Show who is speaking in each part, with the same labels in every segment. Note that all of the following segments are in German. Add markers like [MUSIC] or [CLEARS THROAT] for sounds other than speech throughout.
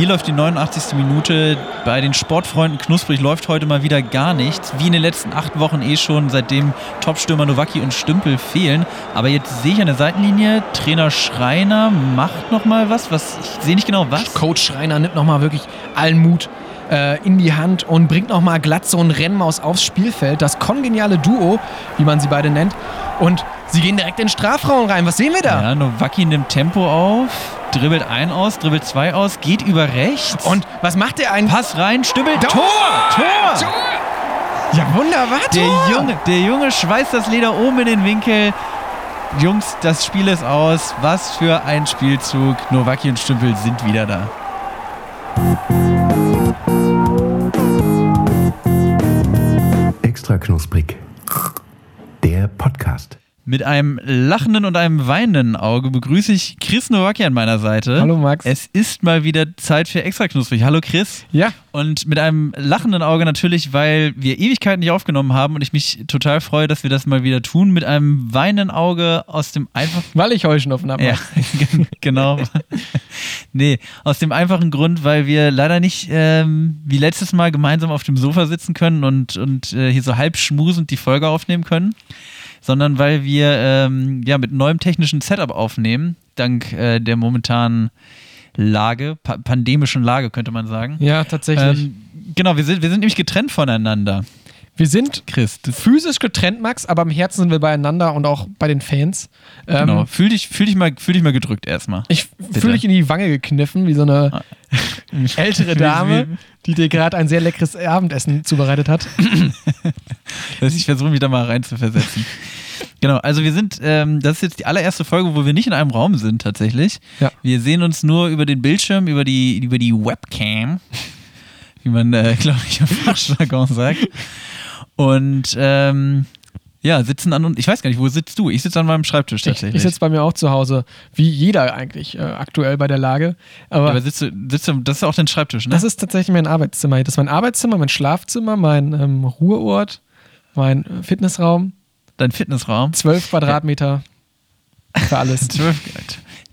Speaker 1: Hier läuft die 89. Minute. Bei den Sportfreunden Knusprig läuft heute mal wieder gar nichts. Wie in den letzten acht Wochen eh schon, seitdem Topstürmer Nowacki und Stümpel fehlen. Aber jetzt sehe ich an der Seitenlinie, Trainer Schreiner macht nochmal was. was ich sehe nicht genau was.
Speaker 2: Coach Schreiner nimmt nochmal wirklich allen Mut äh, in die Hand und bringt nochmal glatt so ein Rennmaus aufs Spielfeld. Das kongeniale Duo, wie man sie beide nennt. Und sie gehen direkt in den Strafraum rein. Was sehen wir da?
Speaker 1: Ja, Nowacki nimmt Tempo auf, dribbelt ein aus, dribbelt zwei aus, geht über rechts.
Speaker 2: Und was macht der einen?
Speaker 1: Pass rein, Stümmel,
Speaker 2: Tor!
Speaker 1: Tor!
Speaker 2: Tor! Ja, wunderbar,
Speaker 1: Der
Speaker 2: Tor!
Speaker 1: Junge, der Junge schweißt das Leder oben in den Winkel. Jungs, das Spiel ist aus. Was für ein Spielzug. Nowacki und Stümpel sind wieder da.
Speaker 3: Extra knusprig. Der Podcast.
Speaker 1: Mit einem lachenden und einem weinenden Auge begrüße ich Chris Nowacki an meiner Seite.
Speaker 2: Hallo, Max.
Speaker 1: Es ist mal wieder Zeit für extra knusprig. Hallo Chris.
Speaker 2: Ja,
Speaker 1: Und mit einem lachenden Auge natürlich, weil wir Ewigkeiten nicht aufgenommen haben und ich mich total freue, dass wir das mal wieder tun. Mit einem weinenden Auge aus dem einfachen
Speaker 2: weil ich Heuschnupfen habe.
Speaker 1: Ja, [LAUGHS] gen- genau. nee, aus dem einfachen Grund, weil wir leider nicht ähm, wie letztes Mal gemeinsam auf dem Sofa sitzen können und, und äh, hier so halb schmusend die Folge aufnehmen können, sondern weil wir ähm, ja mit neuem technischen Setup aufnehmen, dank äh, der momentanen Lage, pa pandemischen Lage könnte man sagen.
Speaker 2: Ja, tatsächlich.
Speaker 1: Ähm, genau, wir sind, wir sind nämlich getrennt voneinander.
Speaker 2: Wir sind
Speaker 1: Chris, das,
Speaker 2: physisch getrennt, Max, aber im Herzen sind wir beieinander und auch bei den Fans. Ähm,
Speaker 1: genau. Fühl dich, fühl, dich mal, fühl dich mal gedrückt erstmal.
Speaker 2: Ich fühle mich in die Wange gekniffen, wie so eine
Speaker 1: Ah. [LAUGHS]
Speaker 2: ältere Dame, die dir gerade ein sehr leckeres Abendessen zubereitet hat. [LAUGHS]
Speaker 1: dass ich versuche, mich da mal reinzuversetzen. Genau, also wir sind, ähm, das ist jetzt die allererste Folge, wo wir nicht in einem Raum sind tatsächlich.
Speaker 2: Ja.
Speaker 1: Wir sehen uns nur über den Bildschirm, über die, über die Webcam, wie man, äh, [LAUGHS] glaube ich, im Fachjargon sagt. Und ähm, ja, sitzen an und ich weiß gar nicht, wo sitzt du? Ich sitze an meinem Schreibtisch
Speaker 2: Ich,
Speaker 1: tatsächlich.
Speaker 2: ich sitze bei mir auch zu Hause, wie jeder eigentlich äh, aktuell bei der Lage. Aber,
Speaker 1: Ja, aber sitzt du, sitzt du, das ist auch dein Schreibtisch, ne?
Speaker 2: das ist tatsächlich mein Arbeitszimmer. Das ist mein Arbeitszimmer, mein Schlafzimmer, mein ähm, Ruheort, mein äh, Fitnessraum.
Speaker 1: dein Fitnessraum.
Speaker 2: Zwölf Quadratmeter für alles. [LAUGHS]
Speaker 1: Zwölf,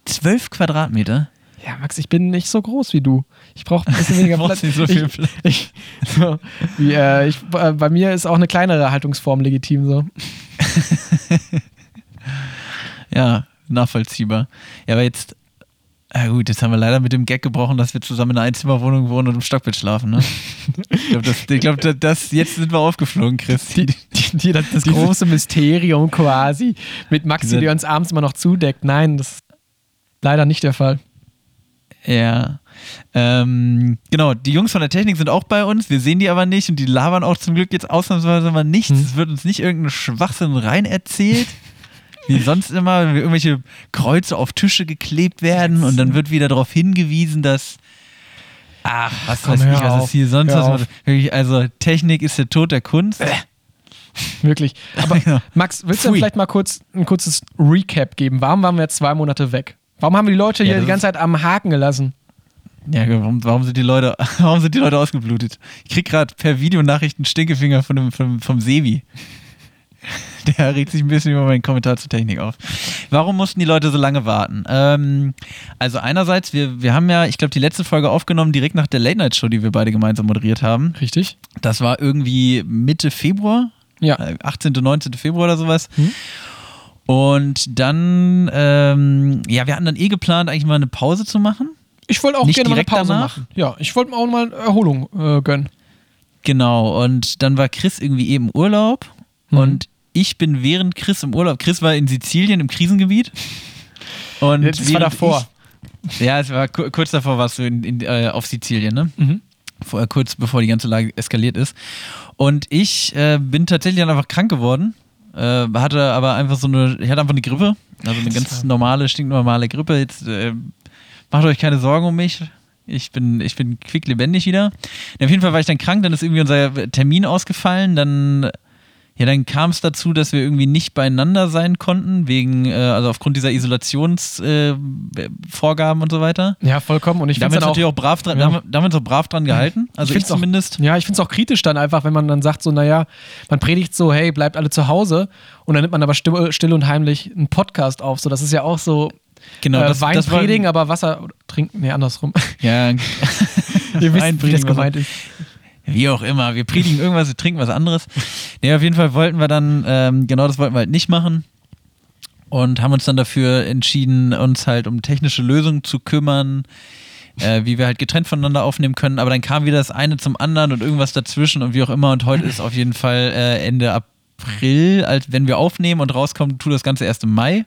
Speaker 1: zwölf Quadratmeter.
Speaker 2: Ja, Max, ich bin nicht so groß wie du. Ich brauche ein bisschen weniger [LAUGHS] Platz.
Speaker 1: nicht so viel
Speaker 2: ich,
Speaker 1: Platz.
Speaker 2: Ich, so, wie, äh, ich, äh, bei mir ist auch eine kleinere Haltungsform legitim. So. [LAUGHS]
Speaker 1: Ja, nachvollziehbar. Ja, aber jetzt, ja gut, jetzt haben wir leider mit dem Gag gebrochen, dass wir zusammen in einer Einzimmerwohnung wohnen und im Stockbett schlafen, ne? Ich glaube, das, ich glaub, das, das, jetzt sind wir aufgeflogen, Chris.
Speaker 2: Die, die, die, das
Speaker 1: Diese-
Speaker 2: große Mysterium quasi mit Maxi, der uns abends immer noch zudeckt. Nein, das ist leider nicht der Fall.
Speaker 1: Ja. Ähm, genau, die Jungs von der Technik sind auch bei uns, wir sehen die aber nicht und die labern auch zum Glück jetzt ausnahmsweise mal nichts.
Speaker 2: Hm.
Speaker 1: Es wird uns nicht irgendein Schwachsinn rein erzählt. Wie sonst immer, wenn wir irgendwelche Kreuze auf Tische geklebt werden und dann wird wieder darauf hingewiesen, dass Ach, was
Speaker 2: Komm,
Speaker 1: weiß ich, was
Speaker 2: auf.
Speaker 1: es hier sonst was. Wirklich, also Technik ist der Tod der Kunst.
Speaker 2: Wirklich. Aber [LAUGHS]
Speaker 1: Genau.
Speaker 2: Max, willst du vielleicht mal kurz ein kurzes Recap geben? Warum waren wir jetzt zwei Monate weg? Warum haben wir die Leute
Speaker 1: Ja,
Speaker 2: hier die ganze Zeit am Haken gelassen?
Speaker 1: Ja, warum, warum sind die Leute, [LAUGHS] warum sind die Leute ausgeblutet? Ich krieg gerade per Videonachrichten Stinkefinger von dem, vom, vom Sebi. [LAUGHS] Der regt sich ein bisschen über meinen Kommentar zur Technik auf. Warum mussten die Leute so lange warten? Ähm, also einerseits, wir, wir haben ja, ich glaube, die letzte Folge aufgenommen direkt nach der Late-Night-Show, die wir beide gemeinsam moderiert haben.
Speaker 2: Richtig?
Speaker 1: Das war irgendwie Mitte Februar,
Speaker 2: Ja.
Speaker 1: äh, 18., 19. Februar oder sowas.
Speaker 2: Hm.
Speaker 1: Und dann, ähm, ja, wir hatten dann eh geplant, eigentlich mal eine Pause zu machen.
Speaker 2: Ich wollte auch
Speaker 1: Nicht
Speaker 2: gerne mal eine Pause
Speaker 1: danach?
Speaker 2: machen. Ja, ich wollte mir auch mal Erholung äh, gönnen.
Speaker 1: Genau, und dann war Chris irgendwie eben im Urlaub
Speaker 2: Mhm.
Speaker 1: und ich bin während Chris im Urlaub, Chris war in Sizilien im Krisengebiet. Und
Speaker 2: Das war davor.
Speaker 1: Ich, ja, es war ku- kurz davor warst du in, in, äh, auf Sizilien, ne?
Speaker 2: Mhm.
Speaker 1: Vor, kurz bevor die ganze Lage eskaliert ist. Und ich äh, bin tatsächlich dann einfach krank geworden. Äh, hatte aber einfach so eine, ich hatte einfach eine Grippe. Also eine ganz normale, stinknormale Grippe. Jetzt äh, macht euch keine Sorgen um mich. Ich bin, ich bin quicklebendig wieder. Und auf jeden Fall war ich dann krank, dann ist irgendwie unser Termin ausgefallen. Dann, ja, dann kam es dazu, dass wir irgendwie nicht beieinander sein konnten, wegen, äh, also aufgrund dieser Isolationsvorgaben äh, und so weiter.
Speaker 2: Ja, vollkommen. Und ich
Speaker 1: Da haben
Speaker 2: finde
Speaker 1: wir
Speaker 2: es
Speaker 1: uns
Speaker 2: auch,
Speaker 1: natürlich auch brav dran,
Speaker 2: Ja.
Speaker 1: da haben wir- da haben wir uns auch brav dran gehalten. Also ich,
Speaker 2: auch-
Speaker 1: zumindest.
Speaker 2: Ja, ich finde es auch kritisch dann einfach, wenn man dann sagt, so, naja, man predigt so, hey, bleibt alle zu Hause und dann nimmt man aber still, still und heimlich einen Podcast auf. So, das ist ja auch so
Speaker 1: Genau,
Speaker 2: äh,
Speaker 1: das,
Speaker 2: Wein
Speaker 1: das war,
Speaker 2: predigen, aber Wasser trinken. Nee, andersrum.
Speaker 1: Ja, [LAUGHS]
Speaker 2: Ihr wisst, wie das gemeint ist.
Speaker 1: Wie auch immer, wir predigen irgendwas, wir trinken was anderes. Nee, auf jeden Fall wollten wir dann, ähm, genau das wollten wir halt nicht machen. Und haben uns dann dafür entschieden, uns halt um technische Lösungen zu kümmern, äh, wie wir halt getrennt voneinander aufnehmen können. Aber dann kam wieder das eine zum anderen und irgendwas dazwischen und wie auch immer. Und heute ist auf jeden Fall äh, Ende April, als wenn wir aufnehmen und rauskommen, tut das Ganze erst im Mai.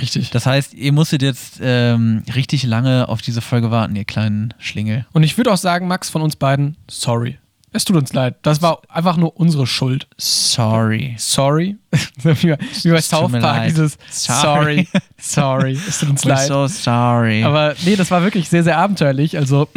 Speaker 2: Richtig.
Speaker 1: Das heißt, ihr musstet jetzt ähm, richtig lange auf diese Folge warten, ihr kleinen Schlingel.
Speaker 2: Und ich würde auch sagen, Max, von uns beiden, sorry. Es tut uns leid. Das war einfach nur unsere Schuld.
Speaker 1: Sorry.
Speaker 2: Sorry. [LAUGHS] wie, bei- South Park, dieses
Speaker 1: Sorry.
Speaker 2: Sorry. [LAUGHS] Sorry. Es tut uns
Speaker 1: We're
Speaker 2: leid.
Speaker 1: so sorry.
Speaker 2: Aber nee, das war wirklich sehr, sehr abenteuerlich. Also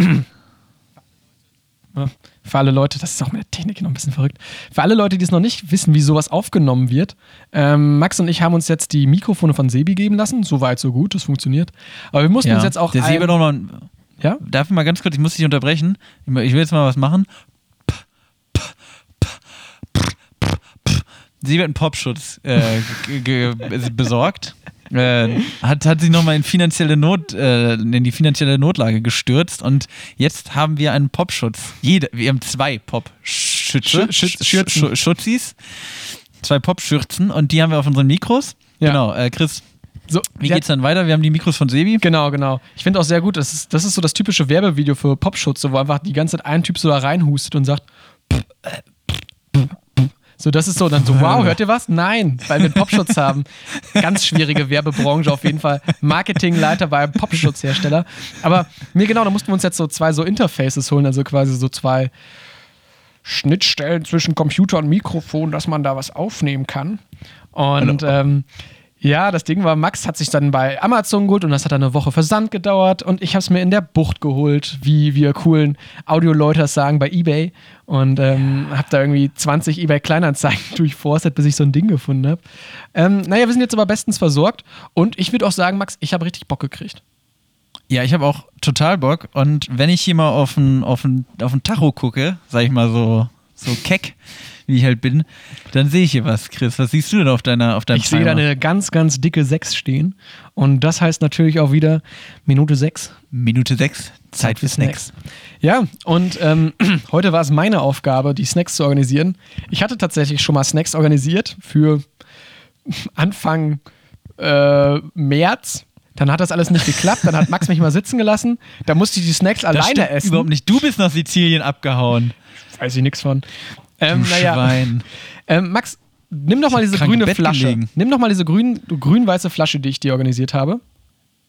Speaker 2: Ja, [CLEARS THROAT] für alle Leute, das ist auch mit der Technik noch ein bisschen verrückt. Für alle Leute, die es noch nicht wissen, wie sowas aufgenommen wird, ähm, Max und ich haben uns jetzt die Mikrofone von Sebi geben lassen. So weit, so gut, das funktioniert. Aber wir mussten uns jetzt auch.
Speaker 1: Der Sebe noch mal,
Speaker 2: ja?
Speaker 1: darf ich mal ganz kurz, ich muss dich unterbrechen. Ich will jetzt mal was machen. Sie wird einen Popschutz äh, besorgt. Äh, hat, hat sich nochmal in finanzielle Not, äh, in die finanzielle Notlage gestürzt und jetzt haben wir einen Popschutz. Jede, wir haben zwei Popschütze,
Speaker 2: Schü- Schütz- Schürzen.
Speaker 1: Schu- Schutzis, zwei Popschürzen und die haben wir auf unseren Mikros.
Speaker 2: Ja.
Speaker 1: Genau, äh, Chris,
Speaker 2: So,
Speaker 1: wie geht's dann weiter? Wir haben die Mikros von Sebi.
Speaker 2: Genau, genau. Ich finde auch sehr gut, das ist, das ist so das typische Werbevideo für Popschutz, so, wo einfach die ganze Zeit ein Typ so da reinhustet und sagt. So, das ist so, dann so, wow, hört ihr was? Nein, weil wir einen Popschutz haben. Ganz schwierige Werbebranche auf jeden Fall. Marketingleiter bei Popschutzhersteller. Aber mir genau, da mussten wir uns jetzt so zwei so Interfaces holen, also quasi so zwei Schnittstellen zwischen Computer und Mikrofon, dass man da was aufnehmen kann. Und ähm, ja, das Ding war, Max hat sich dann bei Amazon geholt und das hat dann eine Woche Versand gedauert und ich habe es mir in der Bucht geholt, wie wir coolen Audio-Leute das sagen, bei Ebay und ähm, habe da irgendwie 20 Ebay-Kleinanzeigen [LAUGHS] durchforstet, bis ich so ein Ding gefunden habe. Ähm, naja, wir sind jetzt aber bestens versorgt und ich würde auch sagen, Max, ich habe richtig Bock gekriegt.
Speaker 1: Ja, ich habe auch total Bock. Und wenn ich hier mal auf den auf auf ein Tacho gucke, sag ich mal so, so keck, wie ich halt bin, dann sehe ich hier was, Chris. Was siehst du denn auf deiner auf deinem
Speaker 2: Ich sehe da eine ganz, ganz dicke 6 stehen und das heißt natürlich auch wieder Minute 6.
Speaker 1: Minute 6, Zeit für Snacks.
Speaker 2: Ja, und ähm, [CLEARS THROAT] heute war es meine Aufgabe, die Snacks zu organisieren. Ich hatte tatsächlich schon mal Snacks organisiert für [LAUGHS] Anfang äh, März. Dann hat das alles nicht geklappt. Dann hat Max mich mal sitzen gelassen. Da musste ich die Snacks
Speaker 1: Das
Speaker 2: alleine essen.
Speaker 1: überhaupt nicht. Du bist nach Sizilien abgehauen.
Speaker 2: Weiß ich nichts von. Ähm, naja,
Speaker 1: Schwein.
Speaker 2: ähm, Max, nimm doch mal diese grüne
Speaker 1: Bett
Speaker 2: Flasche.
Speaker 1: gelegen.
Speaker 2: Nimm doch mal diese grün- grün-weiße Flasche, die ich dir organisiert habe.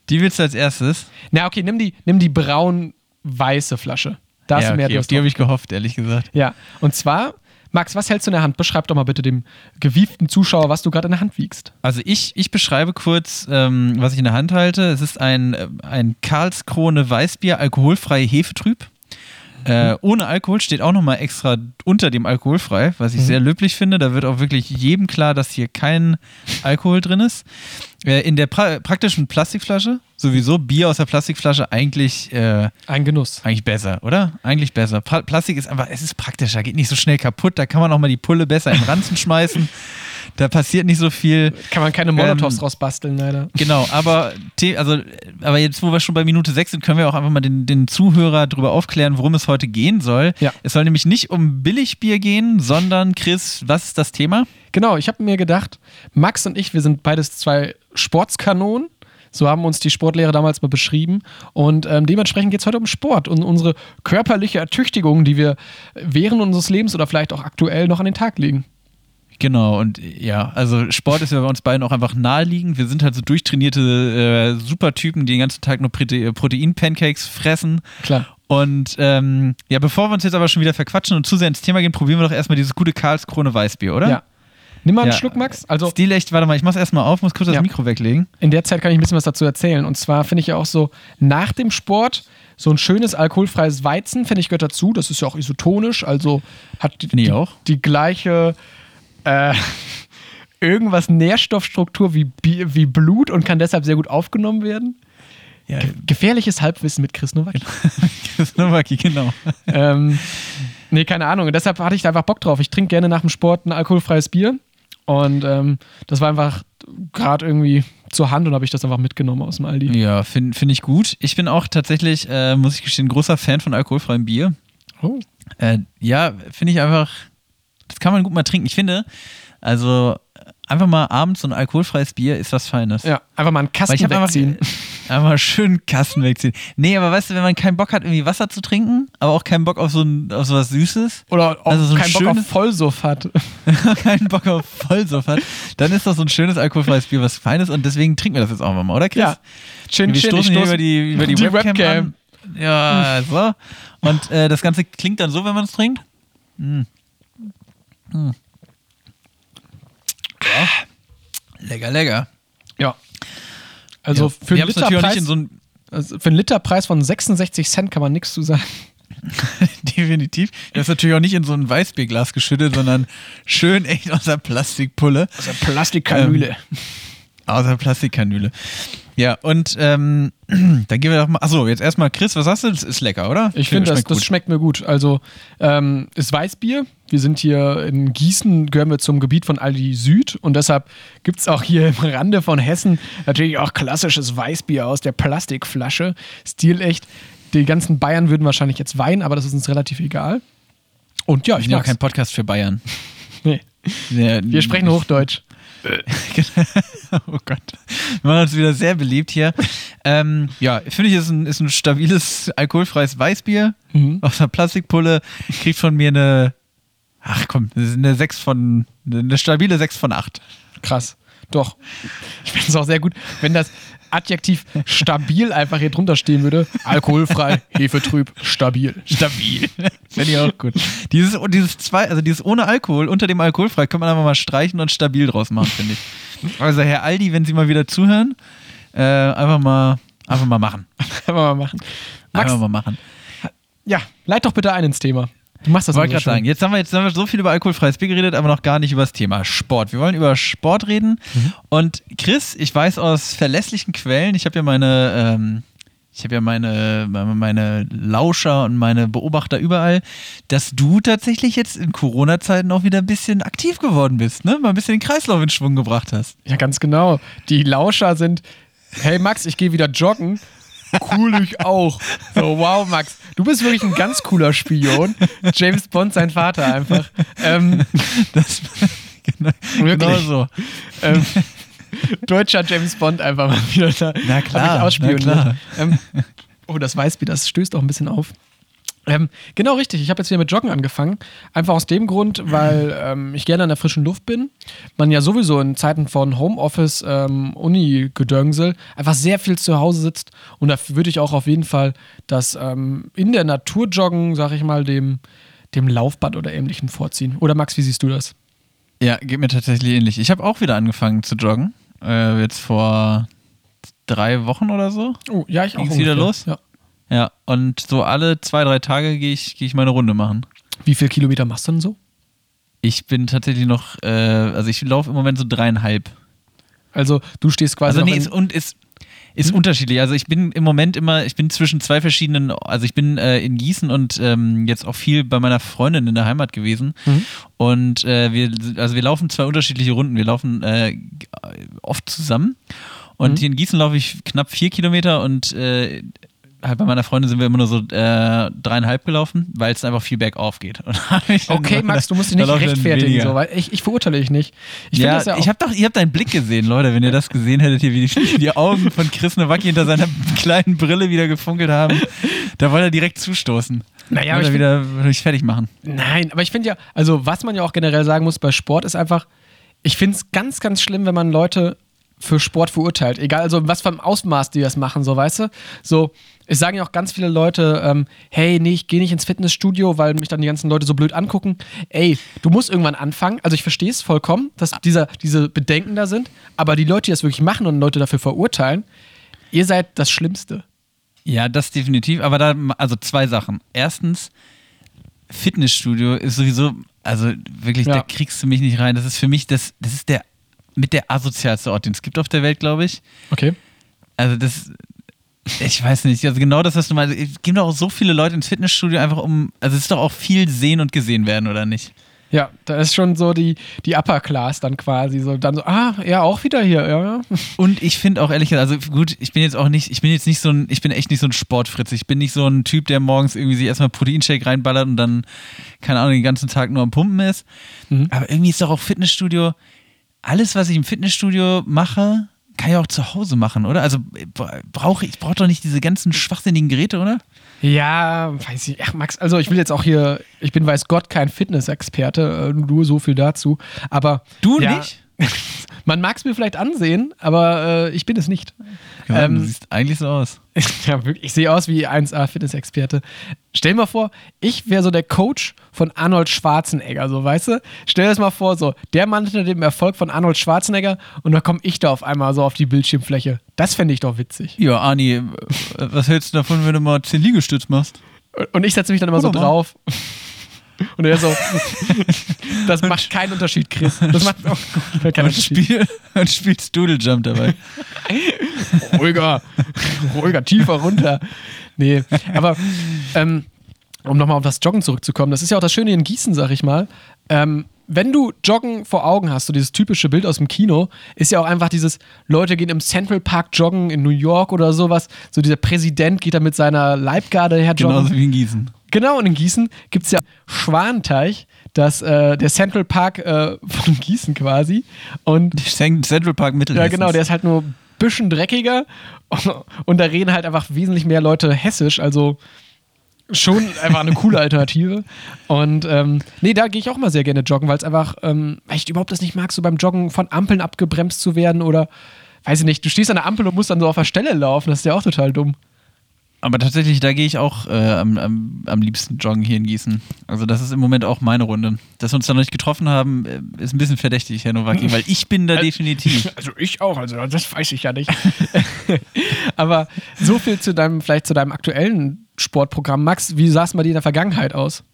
Speaker 1: Die willst du als erstes?
Speaker 2: Na, okay, nimm die, nimm die braun-weiße Flasche. Da hast
Speaker 1: ja,
Speaker 2: du mehr
Speaker 1: okay, auf die habe ich gehofft, ehrlich gesagt.
Speaker 2: Ja, und zwar, Max, was hältst du in der Hand? Beschreib doch mal bitte dem gewieften Zuschauer, was du gerade in der Hand wiegst.
Speaker 1: Also ich, ich beschreibe kurz, ähm, was ich in der Hand halte. Es ist ein, äh, ein Karlskrone Weißbier, alkoholfrei Hefetrüb. Äh, ohne Alkohol steht auch nochmal extra unter dem alkoholfrei, was ich sehr löblich finde. Da wird auch wirklich jedem klar, dass hier kein Alkohol drin ist. Äh, in der pra praktischen Plastikflasche, sowieso Bier aus der Plastikflasche eigentlich, äh,
Speaker 2: Ein Genuss.
Speaker 1: eigentlich besser, oder? Eigentlich besser. Plastik ist einfach, es ist praktischer, geht nicht so schnell kaputt. Da kann man auch mal die Pulle besser in den Ranzen schmeißen. [LAUGHS] Da passiert nicht so viel.
Speaker 2: Kann man keine Molotovs
Speaker 1: Ähm,
Speaker 2: draus basteln, leider.
Speaker 1: Genau, aber, also, aber jetzt, wo wir schon bei Minute 6 sind, können wir auch einfach mal den, den Zuhörer darüber aufklären, worum es heute gehen soll.
Speaker 2: Ja.
Speaker 1: Es soll nämlich nicht um Billigbier gehen, sondern, Chris, was ist das Thema?
Speaker 2: Genau, ich habe mir gedacht, Max und ich, wir sind beides zwei Sportskanonen. So haben uns die Sportlehrer damals mal beschrieben. Und ähm, dementsprechend geht es heute um Sport und unsere körperliche Ertüchtigung, die wir während unseres Lebens oder vielleicht auch aktuell noch an den Tag legen.
Speaker 1: Genau, und ja, also Sport ist ja bei uns beiden auch einfach naheliegend. Wir sind halt so durchtrainierte äh, Supertypen, die den ganzen Tag nur Prote Protein-Pancakes fressen.
Speaker 2: Klar.
Speaker 1: Und ähm, ja, bevor wir uns jetzt aber schon wieder verquatschen und zu sehr ins Thema gehen, probieren wir doch erstmal dieses gute Karlskrone Weißbier, oder?
Speaker 2: Ja. Nimm mal einen
Speaker 1: Ja.
Speaker 2: Schluck, Max. Also
Speaker 1: Stilecht, warte mal, ich mach's erstmal auf, muss kurz
Speaker 2: Ja.
Speaker 1: das Mikro weglegen.
Speaker 2: in der Zeit kann ich ein bisschen was dazu erzählen. Und zwar finde ich ja auch so, nach dem Sport, so ein schönes alkoholfreies Weizen, finde ich, gehört dazu. Das ist ja auch isotonisch, also hat die, die,
Speaker 1: auch.
Speaker 2: die gleiche äh, irgendwas Nährstoffstruktur wie, wie Blut und kann deshalb sehr gut aufgenommen werden.
Speaker 1: Ja,
Speaker 2: Ge gefährliches Halbwissen mit Chris Nowacki.
Speaker 1: das [LAUGHS] ist Nowaki, genau.
Speaker 2: ähm, nee, keine Ahnung. Und deshalb hatte ich da einfach Bock drauf. Ich trinke gerne nach dem Sport ein alkoholfreies Bier. Und ähm, das war einfach gerade irgendwie zur Hand und habe ich das einfach mitgenommen aus dem Aldi.
Speaker 1: Ja, finde find ich gut. Ich bin auch tatsächlich, äh, muss ich gestehen, großer Fan von alkoholfreiem Bier.
Speaker 2: Oh.
Speaker 1: Äh, ja, finde ich einfach, das kann man gut mal trinken. Ich finde, also einfach mal abends so ein alkoholfreies Bier ist was Feines.
Speaker 2: Ja, einfach mal einen Kasten wegziehen. [LAUGHS]
Speaker 1: einfach, einfach schön Kasten wegziehen. Nee, aber weißt du, wenn man keinen Bock hat, irgendwie Wasser zu trinken, aber auch keinen Bock auf so, ein, auf so was Süßes,
Speaker 2: Oder auch
Speaker 1: Also so ein
Speaker 2: keinen Bock auf Vollsuff hat. [LAUGHS]
Speaker 1: keinen Bock auf Vollsuff hat, dann ist das so ein schönes alkoholfreies Bier was Feines und deswegen trinken wir das jetzt auch mal, oder Chris?
Speaker 2: Ja. Chin,
Speaker 1: Wir stoßen hier über die, über die,
Speaker 2: die
Speaker 1: Webcam,
Speaker 2: Webcam.
Speaker 1: an. Ja, so. Und äh, das Ganze klingt dann so, wenn man es trinkt. Mm. Mm. Ja. Lecker, lecker.
Speaker 2: Ja. Also
Speaker 1: ja.
Speaker 2: für, einen Literpreis,
Speaker 1: nicht in so ein
Speaker 2: also für einen Literpreis von 66 Cent kann man nichts zu sagen. [LAUGHS]
Speaker 1: definitiv. Haben es natürlich auch nicht in so ein Weißbierglas geschüttet, sondern schön echt aus der Plastikpulle.
Speaker 2: Aus der Plastikkanüle.
Speaker 1: Aus der Plastikkanüle. Ja, und ähm, [CLEARS THROAT] dann gehen wir doch mal. Achso, jetzt erstmal, Chris, was sagst du? Das ist lecker, oder?
Speaker 2: Ich finde, das,
Speaker 1: schmeckt
Speaker 2: das schmeckt mir gut. Also, ähm, ist Weißbier. Wir sind hier in Gießen, gehören wir zum Gebiet von Aldi Süd und deshalb gibt es auch hier im Rande von Hessen natürlich auch klassisches Weißbier aus der Plastikflasche. Stilecht. Die ganzen Bayern würden wahrscheinlich jetzt weinen, aber das ist uns relativ egal. Und ja, ich
Speaker 1: sind ja kein Podcast für Bayern. [LAUGHS]
Speaker 2: Nee.
Speaker 1: Ja,
Speaker 2: Wir sprechen Hochdeutsch. [LAUGHS]
Speaker 1: oh Gott. Wir machen uns wieder sehr beliebt hier. ähm, ja, finde ich, ist ein, ist ein stabiles, alkoholfreies Weißbier
Speaker 2: Mhm.
Speaker 1: aus einer Plastikpulle. Kriegt von mir eine, ach komm, eine 6 von, eine stabile 6 von 8.
Speaker 2: Krass. Doch. Ich finde es auch sehr gut, wenn das Adjektiv stabil einfach hier drunter stehen würde. Alkoholfrei, hefetrüb, stabil.
Speaker 1: Stabil. Finde ich auch gut. Dieses, dieses zwei, also dieses ohne Alkohol, unter dem alkoholfrei, kann man einfach mal streichen und stabil draus machen, finde ich. Also Herr Aldi, wenn Sie mal wieder zuhören, äh, einfach mal, einfach mal machen.
Speaker 2: Wir mal machen. Max,
Speaker 1: Einfach mal machen.
Speaker 2: ja, leit doch bitte ein ins Thema. Du machst das
Speaker 1: Wollte gerade sagen, jetzt haben, wir, jetzt haben wir so viel über alkoholfreies Bier geredet, aber noch gar nicht über das Thema Sport. Wir wollen über Sport reden.
Speaker 2: Mhm.
Speaker 1: Und Chris, ich weiß aus verlässlichen Quellen, ich habe ja meine, ähm, ich habe ja meine- meine Lauscher und meine Beobachter überall, dass du tatsächlich jetzt in Corona-Zeiten auch wieder ein bisschen aktiv geworden bist, ne? Mal ein bisschen den Kreislauf in Schwung gebracht hast.
Speaker 2: Ja, ganz genau. Die Lauscher sind, hey Max, ich gehe wieder joggen. Cool, ich auch. So, wow, Max, du bist wirklich ein ganz cooler Spion. James Bond, sein Vater einfach. Ähm,
Speaker 1: Das, genau,
Speaker 2: Wirklich?
Speaker 1: genau so.
Speaker 2: ähm, deutscher James Bond einfach mal wieder da.
Speaker 1: Na klar, na klar.
Speaker 2: Ähm, oh, das Weißbier, das stößt auch ein bisschen auf. Ähm, genau richtig, ich habe jetzt wieder mit Joggen angefangen. Einfach aus dem Grund, weil ähm, ich gerne an der frischen Luft bin. Man ja sowieso in Zeiten von Homeoffice, ähm, Uni-Gedöngsel einfach sehr viel zu Hause sitzt. Und da würde ich auch auf jeden Fall das ähm, in der Natur joggen, sag ich mal, dem, dem Laufbad oder ähnlichem vorziehen. Oder Max, wie siehst du das?
Speaker 1: Ja, geht mir tatsächlich ähnlich. Ich habe auch wieder angefangen zu joggen. Äh, jetzt vor drei Wochen oder so.
Speaker 2: Oh, ja, ich auch.
Speaker 1: Ging's wieder los?
Speaker 2: Ja.
Speaker 1: Ja, und so alle zwei, drei Tage gehe ich, geh ich meine Runde machen.
Speaker 2: Wie viel Kilometer machst du denn so?
Speaker 1: Ich bin tatsächlich noch, äh, also ich laufe im Moment so dreieinhalb.
Speaker 2: Also du stehst quasi
Speaker 1: Also nee,
Speaker 2: in,
Speaker 1: ist, und ist, ist unterschiedlich. Also ich bin im Moment immer, ich bin zwischen zwei verschiedenen, also ich bin äh, in Gießen und ähm, jetzt auch viel bei meiner Freundin in der Heimat gewesen.
Speaker 2: Mhm.
Speaker 1: Und äh, wir, also wir laufen zwei unterschiedliche Runden. Wir laufen äh, oft zusammen. Und
Speaker 2: Mhm.
Speaker 1: hier in Gießen laufe ich knapp vier Kilometer und äh, halt bei meiner Freundin sind wir immer nur so äh, dreieinhalb gelaufen, weil es einfach viel bergauf geht. [LAUGHS]
Speaker 2: Okay, Max, du musst dich nicht rechtfertigen, so, weil ich, ich verurteile dich nicht. Ich
Speaker 1: ja,
Speaker 2: ja auch.
Speaker 1: ich habe doch, ihr habt deinen Blick gesehen, Leute. Wenn ihr das gesehen hättet, hier, wie die, die Augen von Chris Nowacki hinter seiner [LAUGHS] kleinen Brille wieder gefunkelt haben, da wollte er direkt zustoßen.
Speaker 2: Naja, aber ich
Speaker 1: er wieder mich fertig machen.
Speaker 2: Nein, aber ich finde ja, also was man ja auch generell sagen muss bei Sport ist einfach, ich finde es ganz, ganz schlimm, wenn man Leute für Sport verurteilt. Egal, also was vom Ausmaß die das machen, so weißt du. So, es sagen ja auch ganz viele Leute, ähm, hey, nee, ich gehe nicht ins Fitnessstudio, weil mich dann die ganzen Leute so blöd angucken. Ey, du musst irgendwann anfangen. Also ich verstehe es vollkommen, dass dieser, diese Bedenken da sind, aber die Leute, die das wirklich machen und Leute dafür verurteilen, ihr seid das Schlimmste.
Speaker 1: Ja, das definitiv. Aber da, also zwei Sachen. Erstens, Fitnessstudio ist sowieso, also wirklich,
Speaker 2: Ja.
Speaker 1: da kriegst du mich nicht rein. Das ist für mich, das, das ist der mit der asozialste Ort, den es gibt auf der Welt, glaube ich.
Speaker 2: Okay.
Speaker 1: Also das, ich weiß nicht, also genau das, was du meinst. Es gehen doch auch so viele Leute ins Fitnessstudio einfach um, also es ist doch auch viel sehen und gesehen werden, oder nicht?
Speaker 2: Ja, da ist schon so die, die Upper Class dann quasi. So, dann so, ah, ja, auch wieder hier, ja.
Speaker 1: Und ich finde auch ehrlich gesagt, also gut, ich bin jetzt auch nicht, ich bin jetzt nicht so ein, ich bin echt nicht so ein Sportfritz. Ich bin nicht so ein Typ, der morgens irgendwie sich erstmal Proteinshake reinballert und dann, keine Ahnung, den ganzen Tag nur am Pumpen ist.
Speaker 2: Mhm.
Speaker 1: Aber irgendwie ist doch auch Fitnessstudio, alles, was ich im Fitnessstudio mache, kann ich auch zu Hause machen, oder? Also brauche ich brauche doch nicht diese ganzen schwachsinnigen Geräte, oder?
Speaker 2: Ja, weiß ich. Ach, Max, also ich will jetzt auch hier, ich bin weiß Gott kein Fitnessexperte, äh, nur so viel dazu. Aber.
Speaker 1: Du
Speaker 2: ja,
Speaker 1: nicht? [LAUGHS]
Speaker 2: Man mag es mir vielleicht ansehen, aber äh, ich bin es nicht.
Speaker 1: Ja,
Speaker 2: Ähm,
Speaker 1: du siehst eigentlich so aus. [LAUGHS]
Speaker 2: ja, wirklich, ich sehe aus wie 1A Fitnessexperte. Stell dir mal vor, ich wäre so der Coach von Arnold Schwarzenegger, so weißt du? Stell dir das mal vor, so der Mann hinter dem Erfolg von Arnold Schwarzenegger und dann komme ich da auf einmal so auf die Bildschirmfläche. Das fände ich doch witzig.
Speaker 1: Ja, Ani, äh, was hältst du davon, wenn du mal 10 Liegestütz machst?
Speaker 2: Und ich setze mich dann immer so
Speaker 1: Guck mal.
Speaker 2: Und er so, das macht keinen Unterschied, Chris. [LAUGHS] Das macht oh, keinen
Speaker 1: Und,
Speaker 2: Unterschied.
Speaker 1: spiel, und spielst Doodle Jump dabei. [LAUGHS]
Speaker 2: ruhiger, ruhiger, tiefer runter. Nee, aber ähm, um nochmal auf das Joggen zurückzukommen, das ist ja auch das Schöne in Gießen, sag ich mal. Ähm, wenn du Joggen vor Augen hast, so dieses typische Bild aus dem Kino, ist ja auch einfach dieses, Leute gehen im Central Park joggen in New York oder sowas. So dieser Präsident geht da mit seiner Leibgarde her joggen.
Speaker 1: Genauso wie in Gießen.
Speaker 2: Genau, und in Gießen gibt es ja Schwanteich, das, äh, der Central Park äh, von [LAUGHS] Gießen quasi. Und
Speaker 1: Central Park Mittel.
Speaker 2: ja, genau, der ist halt nur ein bisschen dreckiger [LAUGHS] und da reden halt einfach wesentlich mehr Leute hessisch, also schon einfach eine coole Alternative. Und ähm, nee, da gehe ich auch mal sehr gerne joggen, weil es einfach, ähm, weil ich überhaupt das nicht mag, so beim Joggen von Ampeln abgebremst zu werden oder, weiß ich nicht, du stehst an der Ampel und musst dann so auf der Stelle laufen, das ist ja auch total dumm.
Speaker 1: Aber tatsächlich, da gehe ich auch äh, am, am, am liebsten joggen hier in Gießen. Also das ist im Moment auch meine Runde. Dass wir uns da noch nicht getroffen haben, äh, ist ein bisschen verdächtig, Herr Nowacki, weil ich bin da definitiv. [LAUGHS]
Speaker 2: Also ich auch, also das weiß ich ja nicht. [LAUGHS] Aber so viel zu deinem, vielleicht zu deinem aktuellen Sportprogramm. Max, wie sah es bei dir in der Vergangenheit aus?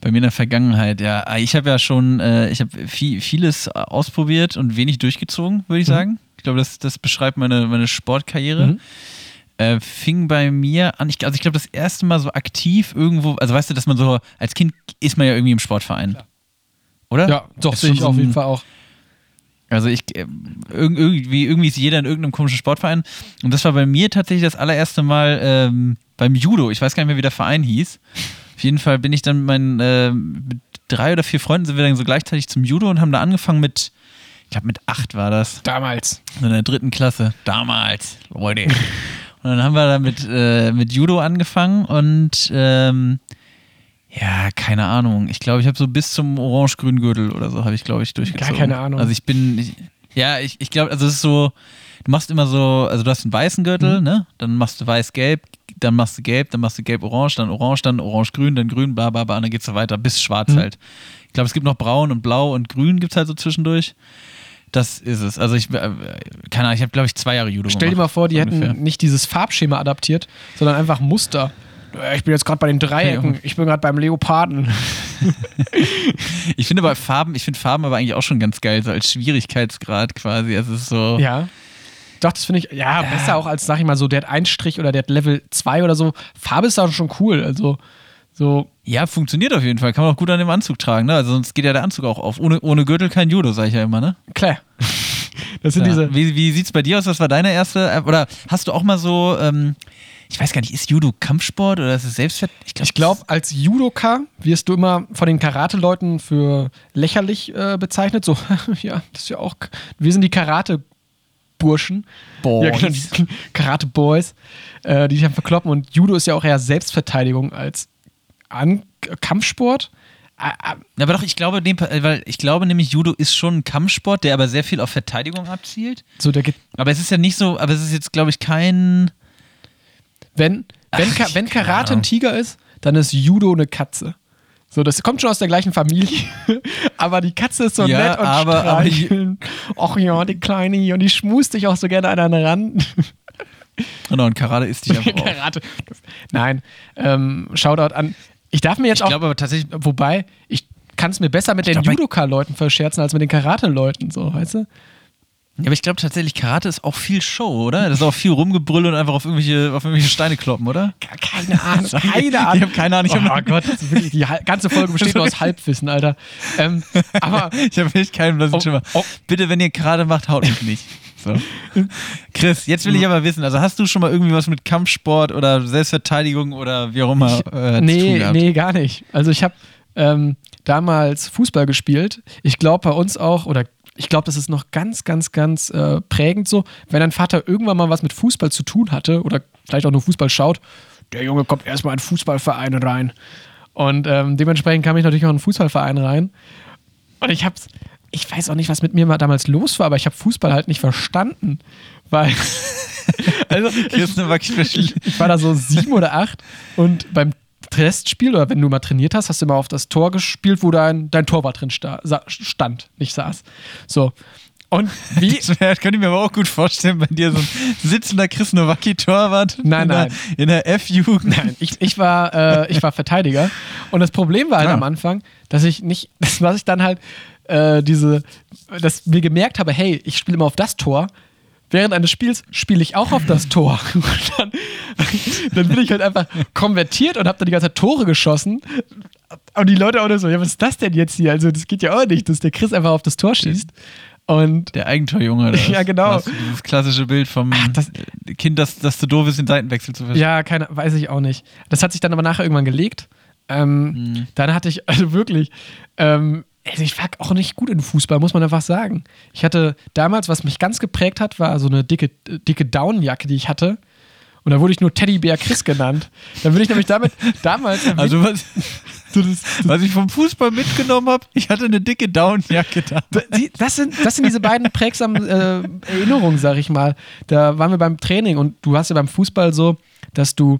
Speaker 1: Bei mir in der Vergangenheit, ja. Ah, Ich habe ja schon, äh, ich habe viel, vieles ausprobiert und wenig durchgezogen, würde ich
Speaker 2: Mhm.
Speaker 1: sagen. Ich glaube, das, das beschreibt meine, meine Sportkarriere.
Speaker 2: Mhm.
Speaker 1: Äh, fing bei mir an, ich, also ich glaube, das erste Mal so aktiv irgendwo, also weißt du, dass man so, als Kind ist man ja irgendwie im Sportverein. Oder?
Speaker 2: Ja, doch, sehe ich
Speaker 1: so
Speaker 2: auf jeden Fall auch.
Speaker 1: Also ich äh, irg irgendwie, irgendwie ist jeder in irgendeinem komischen Sportverein. Und das war bei mir tatsächlich das allererste Mal ähm, beim Judo. Ich weiß gar nicht mehr, wie der Verein hieß. Auf jeden Fall bin ich dann mit meinen äh, mit drei oder vier Freunden sind wir dann so gleichzeitig zum Judo und haben da angefangen mit, ich glaube mit acht war das,
Speaker 2: Damals.
Speaker 1: in der dritten Klasse. Damals, Leute. Und dann haben wir da mit, äh, mit Judo angefangen und ähm, ja, keine Ahnung. Ich glaube, ich habe so bis zum orange-grünen Gürtel oder so habe ich, glaube ich, durchgezogen.
Speaker 2: keine Ahnung.
Speaker 1: Also ich bin, ich, ja, ich, ich glaube, also es ist so, du machst immer so, also du hast einen weißen Gürtel,
Speaker 2: Mhm.
Speaker 1: ne? Dann machst du weiß-gelb, dann machst du gelb, dann machst du gelb-orange, dann orange, dann orange-grün, dann grün, bla bla bla, und dann geht's so weiter bis schwarz
Speaker 2: Mhm.
Speaker 1: halt. Ich glaube, es gibt noch braun und blau und grün gibt's halt so zwischendurch. Das ist es. Also ich, äh, keine Ahnung, ich habe, glaube ich, zwei Jahre Judo
Speaker 2: Stell dir mal
Speaker 1: gemacht,
Speaker 2: vor, die
Speaker 1: so
Speaker 2: hätten
Speaker 1: ungefähr.
Speaker 2: nicht dieses Farbschema adaptiert, sondern einfach Muster. Äh, Ich bin jetzt gerade bei den Dreiecken, ich bin gerade beim Leoparden. [LAUGHS]
Speaker 1: Ich finde aber Farben, ich finde Farben aber eigentlich auch schon ganz geil, so als Schwierigkeitsgrad quasi. Es ist so.
Speaker 2: Ja. Doch, das finde ich, ja, besser auch als, sag ich mal so, der hat einen Strich oder der hat Level 2 oder so. Farbe ist auch schon cool. Also, so,
Speaker 1: Ja, funktioniert auf jeden Fall. Kann man auch gut an dem Anzug tragen, ne? Also sonst geht ja der Anzug auch auf. Ohne, ohne Gürtel kein Judo, sag ich ja immer, ne?
Speaker 2: klar. [LAUGHS] Das sind
Speaker 1: Ja.
Speaker 2: diese.
Speaker 1: Wie, wie sieht's bei dir aus? Was war deine erste? Oder hast du auch mal so, ähm, ich weiß gar nicht, ist Judo Kampfsport oder ist es Selbstwert?
Speaker 2: Ich glaube, als Judoka wirst du immer von den Karate-Leuten für lächerlich äh, bezeichnet. So, [LAUGHS] ja, das ist ja auch. Wir sind die Karate-Burschen.
Speaker 1: Boys.
Speaker 2: Ja, genau, [LAUGHS] Karate-Boys, äh, die dich dann verkloppen. Und Judo ist ja auch eher Selbstverteidigung als An Kampfsport.
Speaker 1: Aber doch, ich glaube, dem, weil ich glaube nämlich, Judo ist schon ein Kampfsport, der aber sehr viel auf Verteidigung abzielt.
Speaker 2: so, der geht.
Speaker 1: Aber es ist ja nicht so, aber es ist jetzt, glaube ich, kein.
Speaker 2: Wenn, wenn,
Speaker 1: Ach,
Speaker 2: Ka wenn Karate ein Tiger ist, dann ist Judo eine Katze. So, das kommt schon aus der gleichen Familie. [LAUGHS] aber die Katze ist so
Speaker 1: Ja,
Speaker 2: nett und
Speaker 1: aber-
Speaker 2: streicheln. Ach ja, die Kleine. Und die schmust dich auch so gerne an einen ran.
Speaker 1: Genau, und Karate ist dich [LAUGHS] einfach.
Speaker 2: Karate. Nein. Ähm, Shoutout an. Ich darf mir jetzt
Speaker 1: Ich
Speaker 2: auch.
Speaker 1: glaube aber tatsächlich,
Speaker 2: Wobei, ich kann es mir besser mit den Judoka-Leuten verscherzen als mit den Karate-Leuten, so, weißt du?
Speaker 1: Ja, aber ich glaube tatsächlich, Karate ist auch viel Show, oder? Das ist auch viel Rumgebrüll und einfach auf irgendwelche, auf irgendwelche Steine kloppen, oder?
Speaker 2: Keine Ahnung, [LAUGHS] keine
Speaker 1: Ich
Speaker 2: Ahnung.
Speaker 1: habe keine Ahnung. Ich
Speaker 2: Oh
Speaker 1: habe
Speaker 2: Gott, das ist wirklich, die ganze Folge besteht nur aus Halbwissen, Alter. Ähm, [LAUGHS] aber
Speaker 1: ich hab echt keinen blassen
Speaker 2: Oh,
Speaker 1: Schimmer.
Speaker 2: oh.
Speaker 1: Bitte, wenn ihr Karate macht, haut mich nicht. So. Chris, jetzt will ich aber wissen, also hast du schon mal irgendwie was mit Kampfsport oder Selbstverteidigung oder wie auch immer äh, zu tun
Speaker 2: nee,
Speaker 1: gehabt?
Speaker 2: nee, gar nicht. Also ich habe ähm, damals Fußball gespielt. Ich glaube bei uns auch, oder ich glaube, das ist noch ganz, ganz, ganz äh, prägend so, wenn dein Vater irgendwann mal was mit Fußball zu tun hatte oder vielleicht auch nur Fußball schaut, der Junge kommt erstmal in Fußballverein rein. Und ähm, dementsprechend kam ich natürlich auch in einen Fußballverein rein. Und ich hab's, ich weiß auch nicht, was mit mir mal damals los war, aber ich habe Fußball halt nicht verstanden. Weil, [LAUGHS] also ich, ich, ich war da so sieben oder acht und beim Testspiel oder wenn du mal trainiert hast, hast du immer auf das Tor gespielt, wo dein, dein Torwart drin sta stand, nicht saß. So. Und [LAUGHS] wie,
Speaker 1: Das wär- könnte ich mir aber auch gut vorstellen, bei dir so ein sitzender Chris Nowacki-Torwart
Speaker 2: Nein,
Speaker 1: in,
Speaker 2: nein.
Speaker 1: Der, in der F-Jugend.
Speaker 2: Nein, ich, ich, war, äh, ich war Verteidiger. Und das Problem war halt
Speaker 1: Ah.
Speaker 2: am Anfang, dass ich nicht, [LAUGHS] was ich dann halt äh, diese, dass mir gemerkt habe, hey, ich spiele immer auf das Tor. Während eines Spiels spiele ich auch auf das Tor. [LAUGHS] Und dann, dann bin ich halt einfach konvertiert und habe dann die ganze Zeit Tore geschossen. Und die Leute auch nur so, ja, was ist das denn jetzt hier? Also, das geht ja auch nicht, dass der Chris einfach auf das Tor schießt. Und
Speaker 1: Der Eigentorjunge. [LAUGHS] was?
Speaker 2: Ja, genau.
Speaker 1: Dieses klassische Bild vom
Speaker 2: das-
Speaker 1: Kind, das, das zu doof ist, den Seitenwechsel zu verstehen.
Speaker 2: Ja, keine, weiß ich auch nicht. Das hat sich dann aber nachher irgendwann gelegt. Ähm, Dann hatte ich, also wirklich, ähm, also ich war auch nicht gut in Fußball, muss man einfach sagen. Ich hatte damals, was mich ganz geprägt hat, war so eine dicke, dicke Downjacke, die ich hatte. Und da wurde ich nur Teddybär Chris genannt. Dann bin ich nämlich damit [LAUGHS] damals.
Speaker 1: Also was, [LAUGHS] was ich vom Fußball mitgenommen habe, ich hatte eine dicke Downjacke da.
Speaker 2: Das, sind, das sind diese beiden prägsamen äh, Erinnerungen, sag ich mal. Da waren wir beim Training und du hast ja beim Fußball so, dass du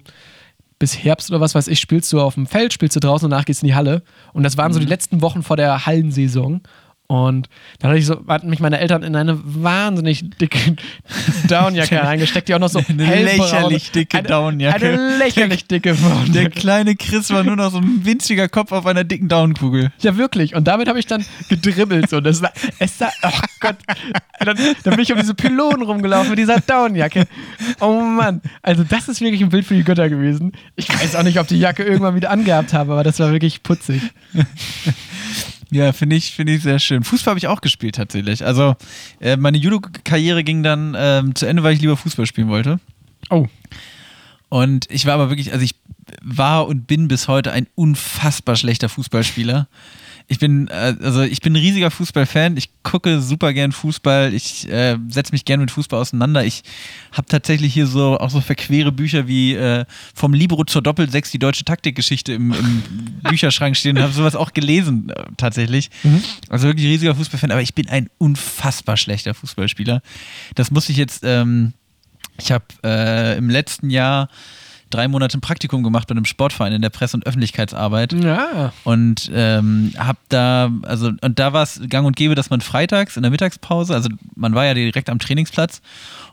Speaker 2: bis Herbst oder was weiß ich, spielst du auf dem Feld, spielst du draußen und danach gehst du in die Halle. Und das waren so die letzten Wochen vor der Hallensaison. Und dann hatte ich so, hatten mich meine Eltern in eine wahnsinnig dicke [LAUGHS] Downjacke reingesteckt, die auch noch so
Speaker 1: Eine lächerlich dicke
Speaker 2: eine,
Speaker 1: Downjacke.
Speaker 2: Eine lächerlich dicke
Speaker 1: Der
Speaker 2: Downjacke.
Speaker 1: kleine Chris war nur noch so ein winziger Kopf auf einer dicken Downkugel.
Speaker 2: Ja, wirklich. Und damit habe ich dann gedribbelt. So. Das war, es sah, oh Gott. Dann, dann bin ich um diese Pylonen rumgelaufen mit dieser Downjacke. Oh Mann. Also, das ist wirklich ein Bild für die Götter gewesen. Ich weiß auch nicht, ob die Jacke irgendwann wieder angehabt habe, aber das war wirklich putzig. [LAUGHS]
Speaker 1: Ja, finde ich, finde ich sehr schön. Fußball habe ich auch gespielt tatsächlich. Also äh, meine Judo-Karriere ging dann ähm, zu Ende, weil ich lieber Fußball spielen wollte.
Speaker 2: Oh.
Speaker 1: Und ich war aber wirklich, also ich war und bin bis heute ein unfassbar schlechter Fußballspieler. Ich bin, äh, also ich bin ein riesiger Fußballfan. Ich gucke super gern Fußball. Ich äh, setze mich gern mit Fußball auseinander. Ich habe tatsächlich hier so auch so verquere Bücher wie äh, vom Libro zur Doppelsechs die deutsche Taktikgeschichte im, im [LAUGHS] Bücherschrank stehen und habe sowas auch gelesen äh, tatsächlich. Also wirklich riesiger Fußballfan. Aber ich bin ein unfassbar schlechter Fußballspieler. Das muss ich jetzt. Ähm, ich habe äh, im letzten Jahr drei Monate ein Praktikum gemacht bei einem Sportverein in der Presse- und Öffentlichkeitsarbeit
Speaker 2: Ja.
Speaker 1: und ähm, hab da, also, und da war es gang und gäbe, dass man freitags in der Mittagspause, also man war ja direkt am Trainingsplatz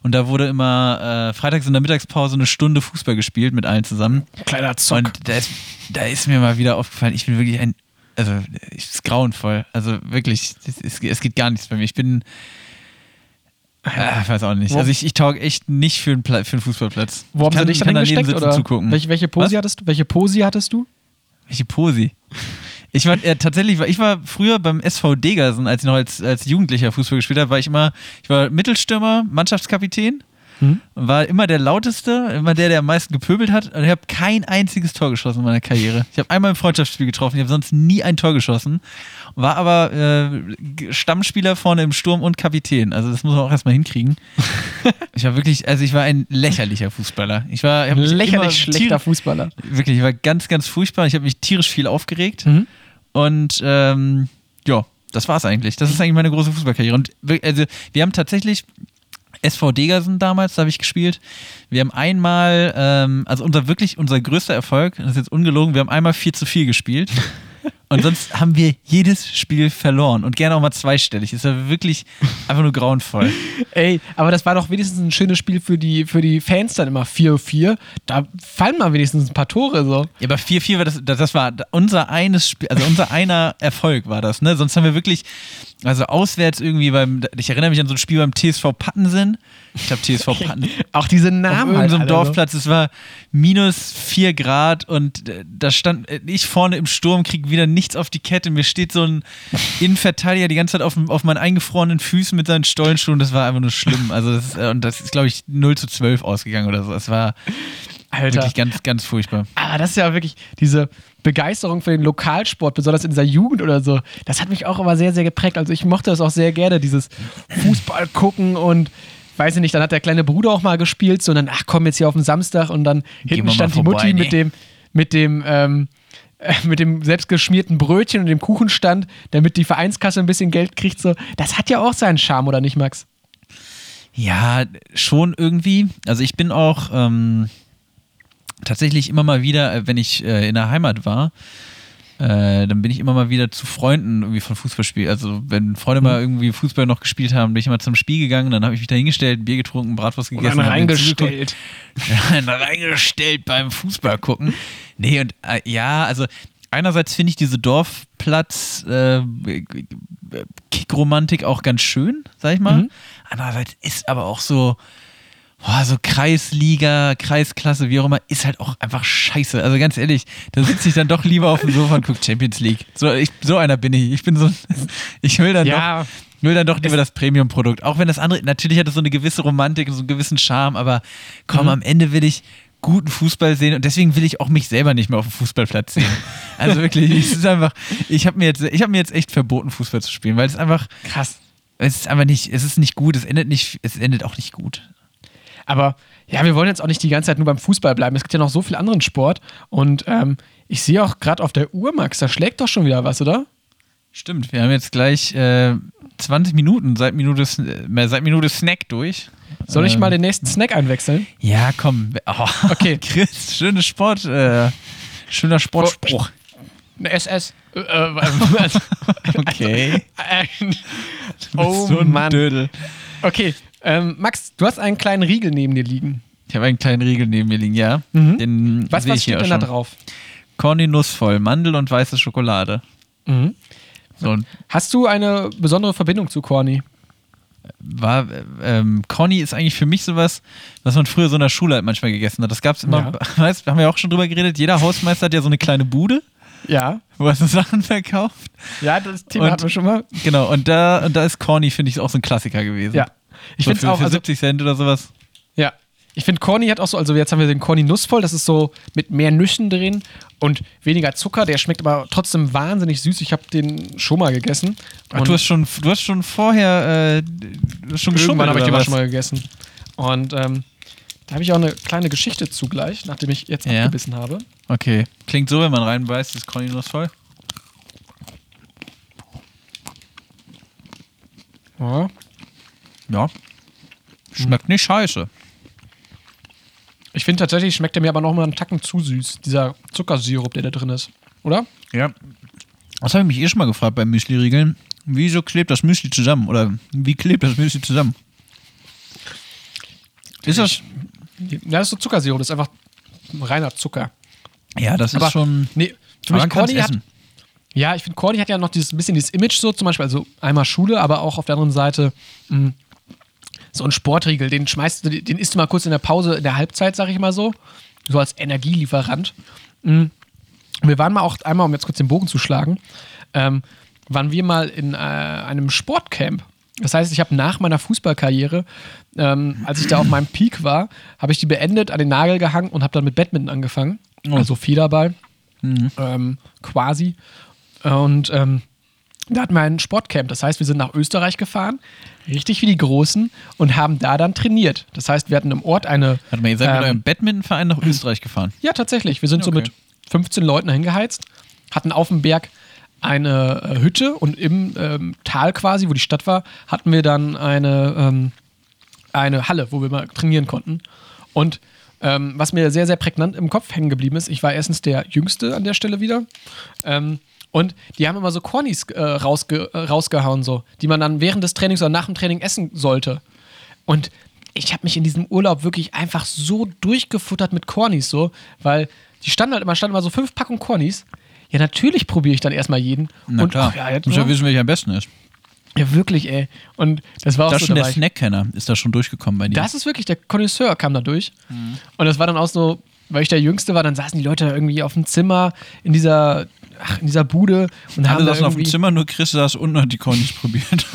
Speaker 1: und da wurde immer äh, freitags in der Mittagspause eine Stunde Fußball gespielt mit allen zusammen.
Speaker 2: Kleiner Zock.
Speaker 1: Und da ist, da ist mir mal wieder aufgefallen, ich bin wirklich ein, also es ist grauenvoll. Also wirklich, es, es, es geht gar nichts bei mir. Ich bin, äh, ich weiß auch nicht.
Speaker 2: Wo-
Speaker 1: Also ich, ich taug echt nicht für einen, Pla für einen Fußballplatz.
Speaker 2: Wo haben
Speaker 1: ich
Speaker 2: sie dich dann
Speaker 1: kann
Speaker 2: hingesteckt? Oder
Speaker 1: zugucken.
Speaker 2: welche, welche Posi
Speaker 1: Was?
Speaker 2: hattest du? Welche Posi hattest du?
Speaker 1: Welche Posi? Ich war äh, tatsächlich, ich war früher beim SV Degersen, als ich noch als, als Jugendlicher Fußball gespielt habe, war ich immer, ich war Mittelstürmer, Mannschaftskapitän,
Speaker 2: Mhm.
Speaker 1: war immer der lauteste, immer der, der am meisten gepöbelt hat und ich habe kein einziges Tor geschossen in meiner Karriere. Ich habe einmal im Freundschaftsspiel getroffen, ich habe sonst nie ein Tor geschossen, war aber äh, Stammspieler vorne im Sturm und Kapitän. Also das muss man auch erstmal hinkriegen. [LAUGHS] Ich war wirklich, also ich war ein lächerlicher Fußballer. Ich war ich
Speaker 2: Lächerlich schlechter Fußballer.
Speaker 1: Wirklich, ich war ganz, ganz furchtbar. Ich habe mich tierisch viel aufgeregt.
Speaker 2: Mhm.
Speaker 1: Und ähm, ja, das war's eigentlich. Das ist eigentlich meine große Fußballkarriere. Und also, wir haben tatsächlich SV Degersen damals, da habe ich gespielt. Wir haben einmal, ähm, also unser wirklich, unser größter Erfolg, das ist jetzt ungelogen, wir haben einmal 4 zu 4 gespielt. [LAUGHS] Und sonst haben wir jedes Spiel verloren und gerne auch mal zweistellig. Ist ja wirklich einfach nur grauenvoll.
Speaker 2: Ey, aber das war doch wenigstens ein schönes Spiel für die, für die Fans dann immer 4-4. Da fallen mal wenigstens ein paar Tore so.
Speaker 1: Ja, aber 4-4 war das, das das war unser eines Spiel, also unser einer Erfolg war das, ne? Sonst haben wir wirklich, Also auswärts irgendwie beim, ich erinnere mich an so ein Spiel beim TSV Pattensen. Ich glaube [LAUGHS] TSV Patten.
Speaker 2: Auch diese
Speaker 1: auf
Speaker 2: Namen.
Speaker 1: irgendeinem
Speaker 2: halt alle
Speaker 1: Dorfplatz, es war minus vier Grad und äh, da stand äh, ich vorne im Sturm, krieg wieder nichts auf die Kette. Mir steht so ein [LAUGHS] Innenverteidiger die ganze Zeit auf, auf meinen eingefrorenen Füßen mit seinen Stollenschuhen. Das war einfach nur schlimm. Also das, äh, und das ist, glaube ich, 0 zu 12 ausgegangen oder so. Es war
Speaker 2: So. Alter.
Speaker 1: wirklich ganz, ganz furchtbar.
Speaker 2: Aber das ist ja wirklich diese Begeisterung für den Lokalsport, besonders in dieser Jugend oder so. Das hat mich auch immer sehr, sehr geprägt. Also ich mochte das auch sehr gerne, dieses Fußball gucken und weiß ich nicht, dann hat der kleine Bruder auch mal gespielt, so und dann, ach komm, jetzt hier auf den Samstag und dann hinten
Speaker 1: wir mal
Speaker 2: stand die
Speaker 1: vorbei,
Speaker 2: Mutti
Speaker 1: ne?
Speaker 2: mit dem, mit dem, ähm, äh, [LAUGHS] mit dem selbstgeschmierten Brötchen und dem Kuchenstand, damit die Vereinskasse ein bisschen Geld kriegt. So. Das hat ja auch seinen Charme, oder nicht, Max?
Speaker 1: Ja, schon irgendwie. Also ich bin auch ähm, tatsächlich immer mal wieder, äh, wenn ich äh, in der Heimat war, äh, dann bin ich immer mal wieder zu Freunden irgendwie von Fußballspielen. Also wenn Freunde
Speaker 2: Mhm.
Speaker 1: mal irgendwie Fußball noch gespielt haben, bin ich immer zum Spiel gegangen, dann habe ich mich da hingestellt, Bier getrunken, Bratwurst gegessen. hab mir zugeguckt. [LAUGHS] Ja, reingestellt beim Fußball gucken. Nee, und äh, ja, also einerseits finde ich diese Dorfplatz äh, Kickromantik auch ganz schön, sag ich mal.
Speaker 2: Mhm.
Speaker 1: Andererseits ist aber auch so boah, so Kreisliga, Kreisklasse, wie auch immer, ist halt auch einfach scheiße. Also ganz ehrlich, da sitze ich dann doch lieber auf dem Sofa und gucke Champions League. So, ich, so einer bin ich. Ich bin so, [LAUGHS] ich will dann
Speaker 2: Ja.
Speaker 1: doch will dann doch lieber das Premium-Produkt. Auch wenn das andere, natürlich hat es so eine gewisse Romantik und so einen gewissen Charme, aber komm,
Speaker 2: Mhm.
Speaker 1: am Ende will ich guten Fußball sehen und deswegen will ich auch mich selber nicht mehr auf dem Fußballplatz sehen. [LAUGHS] Also wirklich, es ist einfach, ich habe mir jetzt, ich habe mir jetzt echt verboten, Fußball zu spielen, weil es einfach,
Speaker 2: Krass.
Speaker 1: es ist einfach nicht, es ist nicht gut, es endet nicht, es endet auch nicht gut.
Speaker 2: Aber ja, wir wollen jetzt auch nicht die ganze Zeit nur beim Fußball bleiben. Es gibt ja noch so viel anderen Sport. Und ähm, ich sehe auch gerade auf der Uhr, Max, da schlägt doch schon wieder was, oder?
Speaker 1: Stimmt, wir haben jetzt gleich äh, 20 Minuten seit Minute, äh, seit Minute Snack durch.
Speaker 2: Soll ich
Speaker 1: Ähm,
Speaker 2: mal den nächsten Snack einwechseln?
Speaker 1: Ja, komm. Oh, [LAUGHS]
Speaker 2: Okay.
Speaker 1: Chris, schönes Sport, äh, schöner Sportspruch.
Speaker 2: Eine SS. Äh, äh, [LAUGHS]
Speaker 1: Okay.
Speaker 2: ein- oh
Speaker 1: so ein
Speaker 2: Mann.
Speaker 1: Dödel.
Speaker 2: Okay, ähm, Max, du hast einen kleinen Riegel neben dir liegen.
Speaker 1: Ich habe einen kleinen Riegel neben mir liegen, ja.
Speaker 2: Mhm.
Speaker 1: Den
Speaker 2: Was, was steht denn da drauf?
Speaker 1: Corny nussvoll, Mandel und weiße Schokolade.
Speaker 2: Mhm.
Speaker 1: So
Speaker 2: Hast du eine besondere Verbindung zu Corny?
Speaker 1: war, äh, ähm, Corny ist eigentlich für mich sowas, was man früher so in der Schule halt manchmal gegessen hat. Das gab es immer,
Speaker 2: Ja. [LAUGHS]
Speaker 1: weißt, haben wir auch schon drüber geredet, jeder Hausmeister hat ja so eine kleine Bude,
Speaker 2: Ja.
Speaker 1: wo er so Sachen verkauft.
Speaker 2: Ja, das Thema
Speaker 1: Und-
Speaker 2: hatten wir schon mal.
Speaker 1: Genau, und da, und da ist Corny, finde ich, auch so ein Klassiker gewesen.
Speaker 2: Ja. Ich
Speaker 1: so
Speaker 2: finde auch,
Speaker 1: für
Speaker 2: also
Speaker 1: 70 Cent oder sowas.
Speaker 2: Ja. Ich finde, Corny hat auch so, also jetzt haben wir den Corny nussvoll, das ist so mit mehr Nüssen drin und weniger Zucker. Der schmeckt aber trotzdem wahnsinnig süß. Ich habe den schon mal gegessen.
Speaker 1: Ach, du hast schon, du hast schon vorher, äh, schon
Speaker 2: irgendwann habe ich den mal schon mal gegessen. Und ähm, da habe ich auch eine kleine Geschichte zugleich, nachdem ich jetzt
Speaker 1: Ja.
Speaker 2: abgebissen habe.
Speaker 1: Okay. Klingt so, wenn man reinbeißt, ist Corny nussvoll.
Speaker 2: Ja.
Speaker 1: Ja. Schmeckt nicht scheiße.
Speaker 2: Ich finde tatsächlich, schmeckt der mir aber noch mal einen Tacken zu süß, dieser Zuckersirup, der da drin ist. Oder?
Speaker 1: Ja. Das habe ich mich eh schon mal gefragt beim Müsli-Riegeln. Wieso klebt das Müsli zusammen? Oder wie klebt das Müsli zusammen? Ist das.
Speaker 2: Ja, das ist so Zuckersirup, das ist einfach reiner Zucker.
Speaker 1: Ja, das ist
Speaker 2: Aber
Speaker 1: schon.
Speaker 2: Nee, für mich Corny hat. Ja, ich finde, Corny hat ja noch dieses bisschen dieses Image so, zum Beispiel, also einmal Schule, aber auch auf der anderen Seite mh, so ein Sportriegel, den schmeißt du, den isst du mal kurz in der Pause, in der Halbzeit, sag ich mal so, so als Energielieferant. Mh. Wir waren mal auch einmal, um jetzt kurz den Bogen zu schlagen, ähm, waren wir mal in äh, einem Sportcamp. Das heißt, ich habe nach meiner Fußballkarriere, ähm, als ich da auf meinem Peak war, habe ich die beendet, an den Nagel gehangen und habe dann mit Badminton angefangen.
Speaker 1: Oh.
Speaker 2: Also Federball ähm, quasi. Und ähm, da hatten wir ein Sportcamp. Das heißt, wir sind nach Österreich gefahren, richtig wie die Großen, und haben da dann trainiert. Das heißt, wir hatten im Ort eine.
Speaker 1: Warte mal, ihr seid mit
Speaker 2: ähm,
Speaker 1: eurem Badmintonverein nach Österreich gefahren.
Speaker 2: Ja, tatsächlich. Wir sind so
Speaker 1: Okay.
Speaker 2: mit 15 Leuten hingeheizt, hatten auf dem Berg eine äh, Hütte und im ähm, Tal quasi, wo die Stadt war, hatten wir dann eine, ähm, eine Halle, wo wir mal trainieren konnten. Und ähm, was mir sehr, sehr prägnant im Kopf hängen geblieben ist, ich war erstens der Jüngste an der Stelle wieder. Ähm, und die haben immer so Cornys äh, rausge äh, rausgehauen, so, die man dann während des Trainings oder nach dem Training essen sollte. Und ich habe mich in diesem Urlaub wirklich einfach so durchgefuttert mit Cornys, so, weil die standen halt immer, standen immer so fünf Packungen Cornys. Ja, natürlich probiere ich dann erstmal jeden.
Speaker 1: Na
Speaker 2: und
Speaker 1: klar.
Speaker 2: ach ja, jetzt,
Speaker 1: Muss ja wissen, welcher am besten ist.
Speaker 2: Ja, wirklich, ey. Und das war auch
Speaker 1: Da
Speaker 2: so
Speaker 1: schon der. Snackkenner ist da schon durchgekommen bei dir.
Speaker 2: Das ist wirklich, der Connoisseur kam da durch.
Speaker 1: Mhm.
Speaker 2: Und das war dann auch so, weil ich der Jüngste war, dann saßen die Leute irgendwie auf dem Zimmer in dieser, ach, in dieser Bude und haben
Speaker 1: Alle saßen auf dem Zimmer, nur Chris saß unten und hat die nicht probiert.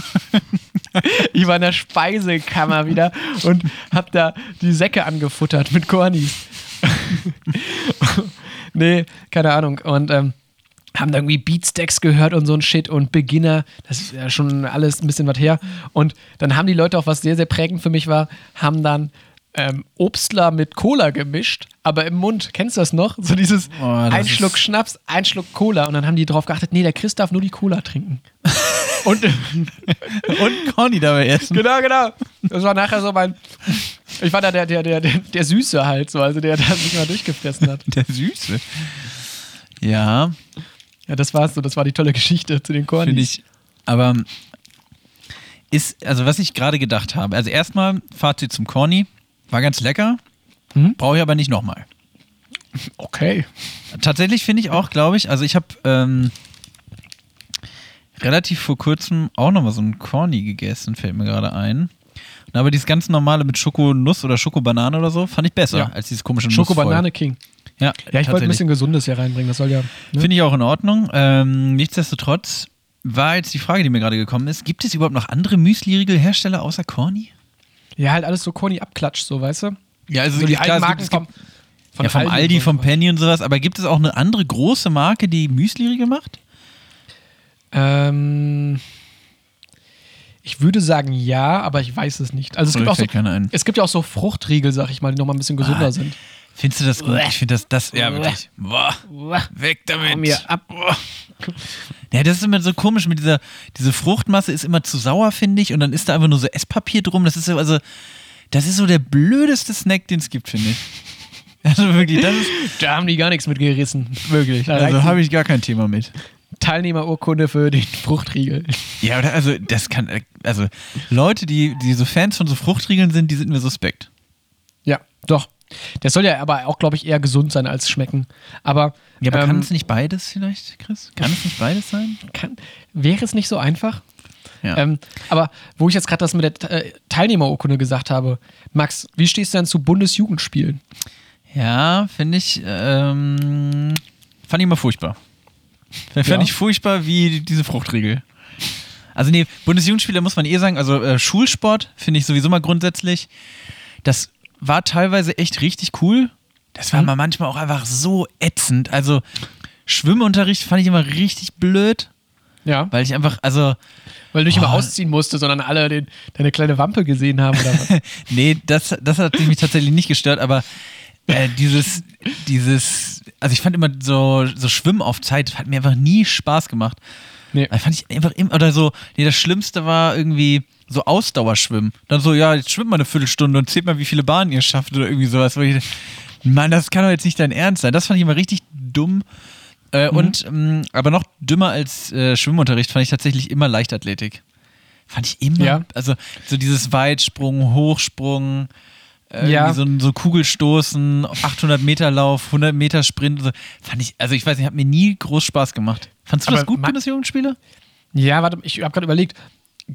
Speaker 1: [LAUGHS]
Speaker 2: ich war in der Speisekammer wieder und hab da die Säcke angefuttert mit Cornis. [LAUGHS] nee, keine Ahnung. Und ähm, haben da irgendwie Beatstacks gehört und so ein Shit und Beginner. Das ist ja schon alles ein bisschen was her. Und dann haben die Leute auch, was sehr, sehr prägend für mich war, haben dann ähm, Obstler mit Cola gemischt, aber im Mund. Kennst du das noch? So dieses
Speaker 1: das
Speaker 2: ein Schluck Schnaps, ein Schluck Cola. Und dann haben die darauf geachtet, nee, der Chris darf nur die Cola trinken. [LAUGHS] und
Speaker 1: und Corny dabei essen.
Speaker 2: Genau, genau. Das war nachher so mein. Ich war da der, der, der, der, der Süße halt so, also der da sich mal durchgefressen hat.
Speaker 1: Der Süße. Ja,
Speaker 2: Ja, das war's so, das war die tolle Geschichte zu den Cornis.
Speaker 1: finde ich. Aber ist, also was ich gerade gedacht habe, also erstmal Fazit zum Corny, war ganz lecker,
Speaker 2: Mhm.
Speaker 1: brauche ich aber nicht nochmal.
Speaker 2: Okay.
Speaker 1: Tatsächlich finde ich auch, glaube ich, also ich habe ähm, relativ vor kurzem auch nochmal so einen Corny gegessen, fällt mir gerade ein. Aber dieses ganz normale mit Schokonuss oder Schokobanane oder so, fand ich besser
Speaker 2: Ja.
Speaker 1: als dieses komische
Speaker 2: Schoko-Banane King.
Speaker 1: Ja,
Speaker 2: Ja, ich wollte ein bisschen Gesundes hier reinbringen, das soll ja. Ne?
Speaker 1: Finde ich auch in Ordnung. Ähm, nichtsdestotrotz war jetzt die Frage, die mir gerade gekommen ist: Gibt es überhaupt noch andere Müsli-Riegel-Hersteller außer Corny?
Speaker 2: Ja, halt alles so Corny abklatscht, so, weißt du?
Speaker 1: Ja, also
Speaker 2: So die
Speaker 1: klar,
Speaker 2: alten Marken
Speaker 1: gibt,
Speaker 2: vom, von
Speaker 1: ja, vom Aldi,
Speaker 2: so.
Speaker 1: vom Penny und sowas. Aber gibt es auch eine andere große Marke, die Müsli-Riegel macht?
Speaker 2: Ähm, ich würde sagen ja, aber ich weiß es nicht. Also es gibt auch so, es gibt ja auch so Fruchtriegel, sag ich mal, die nochmal ein bisschen gesunder
Speaker 1: Ah,
Speaker 2: sind.
Speaker 1: Findest du das gut?
Speaker 2: Uäh.
Speaker 1: Ich finde das, das, ja, wirklich. Boah, weg damit.
Speaker 2: Hau mir ab.
Speaker 1: Ja, das ist immer so komisch mit dieser, diese Fruchtmasse ist immer zu sauer, finde ich. Und dann ist da einfach nur so Esspapier drum. Das ist so, also, das ist so der blödeste Snack, den es gibt, finde ich. [LAUGHS] Also wirklich, das ist,
Speaker 2: Da haben die gar nichts mit gerissen. Wirklich. Da
Speaker 1: also habe ich gar kein Thema mit.
Speaker 2: Teilnehmerurkunde für den Fruchtriegel.
Speaker 1: Ja, oder also das kann, also Leute, die, die so Fans von so Fruchtriegeln sind, die sind mir suspekt.
Speaker 2: Ja, doch. Der soll ja aber auch, glaube ich, eher gesund sein als schmecken. Aber,
Speaker 1: Ja, aber
Speaker 2: ähm,
Speaker 1: kann es nicht beides vielleicht, Chris? Kann es nicht beides sein?
Speaker 2: kann, wäre es nicht so einfach?
Speaker 1: Ja.
Speaker 2: Ähm, aber wo ich jetzt gerade das mit der äh, Teilnehmerurkunde gesagt habe, Max, wie stehst du denn zu Bundesjugendspielen?
Speaker 1: ja, finde ich, ähm, fand ich immer furchtbar. Fand
Speaker 2: Ja.
Speaker 1: ich furchtbar wie diese Fruchtriegel. Also nee, Bundesjugendspiele muss man eh sagen, also äh, Schulsport finde ich sowieso mal grundsätzlich, das war teilweise echt richtig cool. Das war
Speaker 2: Mhm.
Speaker 1: mal manchmal auch einfach so ätzend. Also Schwimmunterricht fand ich immer richtig blöd,
Speaker 2: Ja.
Speaker 1: weil ich einfach, also
Speaker 2: Weil du nicht immer
Speaker 1: Oh.
Speaker 2: ausziehen musstest, sondern alle den, deine kleine Wampe gesehen haben oder was? [LAUGHS]
Speaker 1: nee, das, das hat mich tatsächlich nicht gestört, aber äh, dieses, dieses, also ich fand immer so, so Schwimmen auf Zeit hat mir einfach nie Spaß gemacht.
Speaker 2: Nee.
Speaker 1: Da fand ich einfach immer, oder so, nee, das Schlimmste war irgendwie so Ausdauerschwimmen. Dann so, ja, jetzt schwimmt mal eine Viertelstunde und zählt mal, wie viele Bahnen ihr schafft oder irgendwie sowas. Wo ich, Mann, das kann doch jetzt nicht dein Ernst sein. Das fand ich immer richtig dumm. Äh,
Speaker 2: Mhm.
Speaker 1: Und, ähm, aber noch dümmer als äh, Schwimmunterricht fand ich tatsächlich immer Leichtathletik. Fand ich immer,
Speaker 2: Ja.
Speaker 1: also so dieses Weitsprung, Hochsprung, äh,
Speaker 2: Ja.
Speaker 1: so, so Kugelstoßen, 800 Meter Lauf, 100 Meter Sprint, so, fand ich, also ich weiß nicht, hat mir nie groß Spaß gemacht. Fandst du
Speaker 2: Aber
Speaker 1: das gut, Bundesjugendspiele?
Speaker 2: Ja, warte, ich habe gerade überlegt,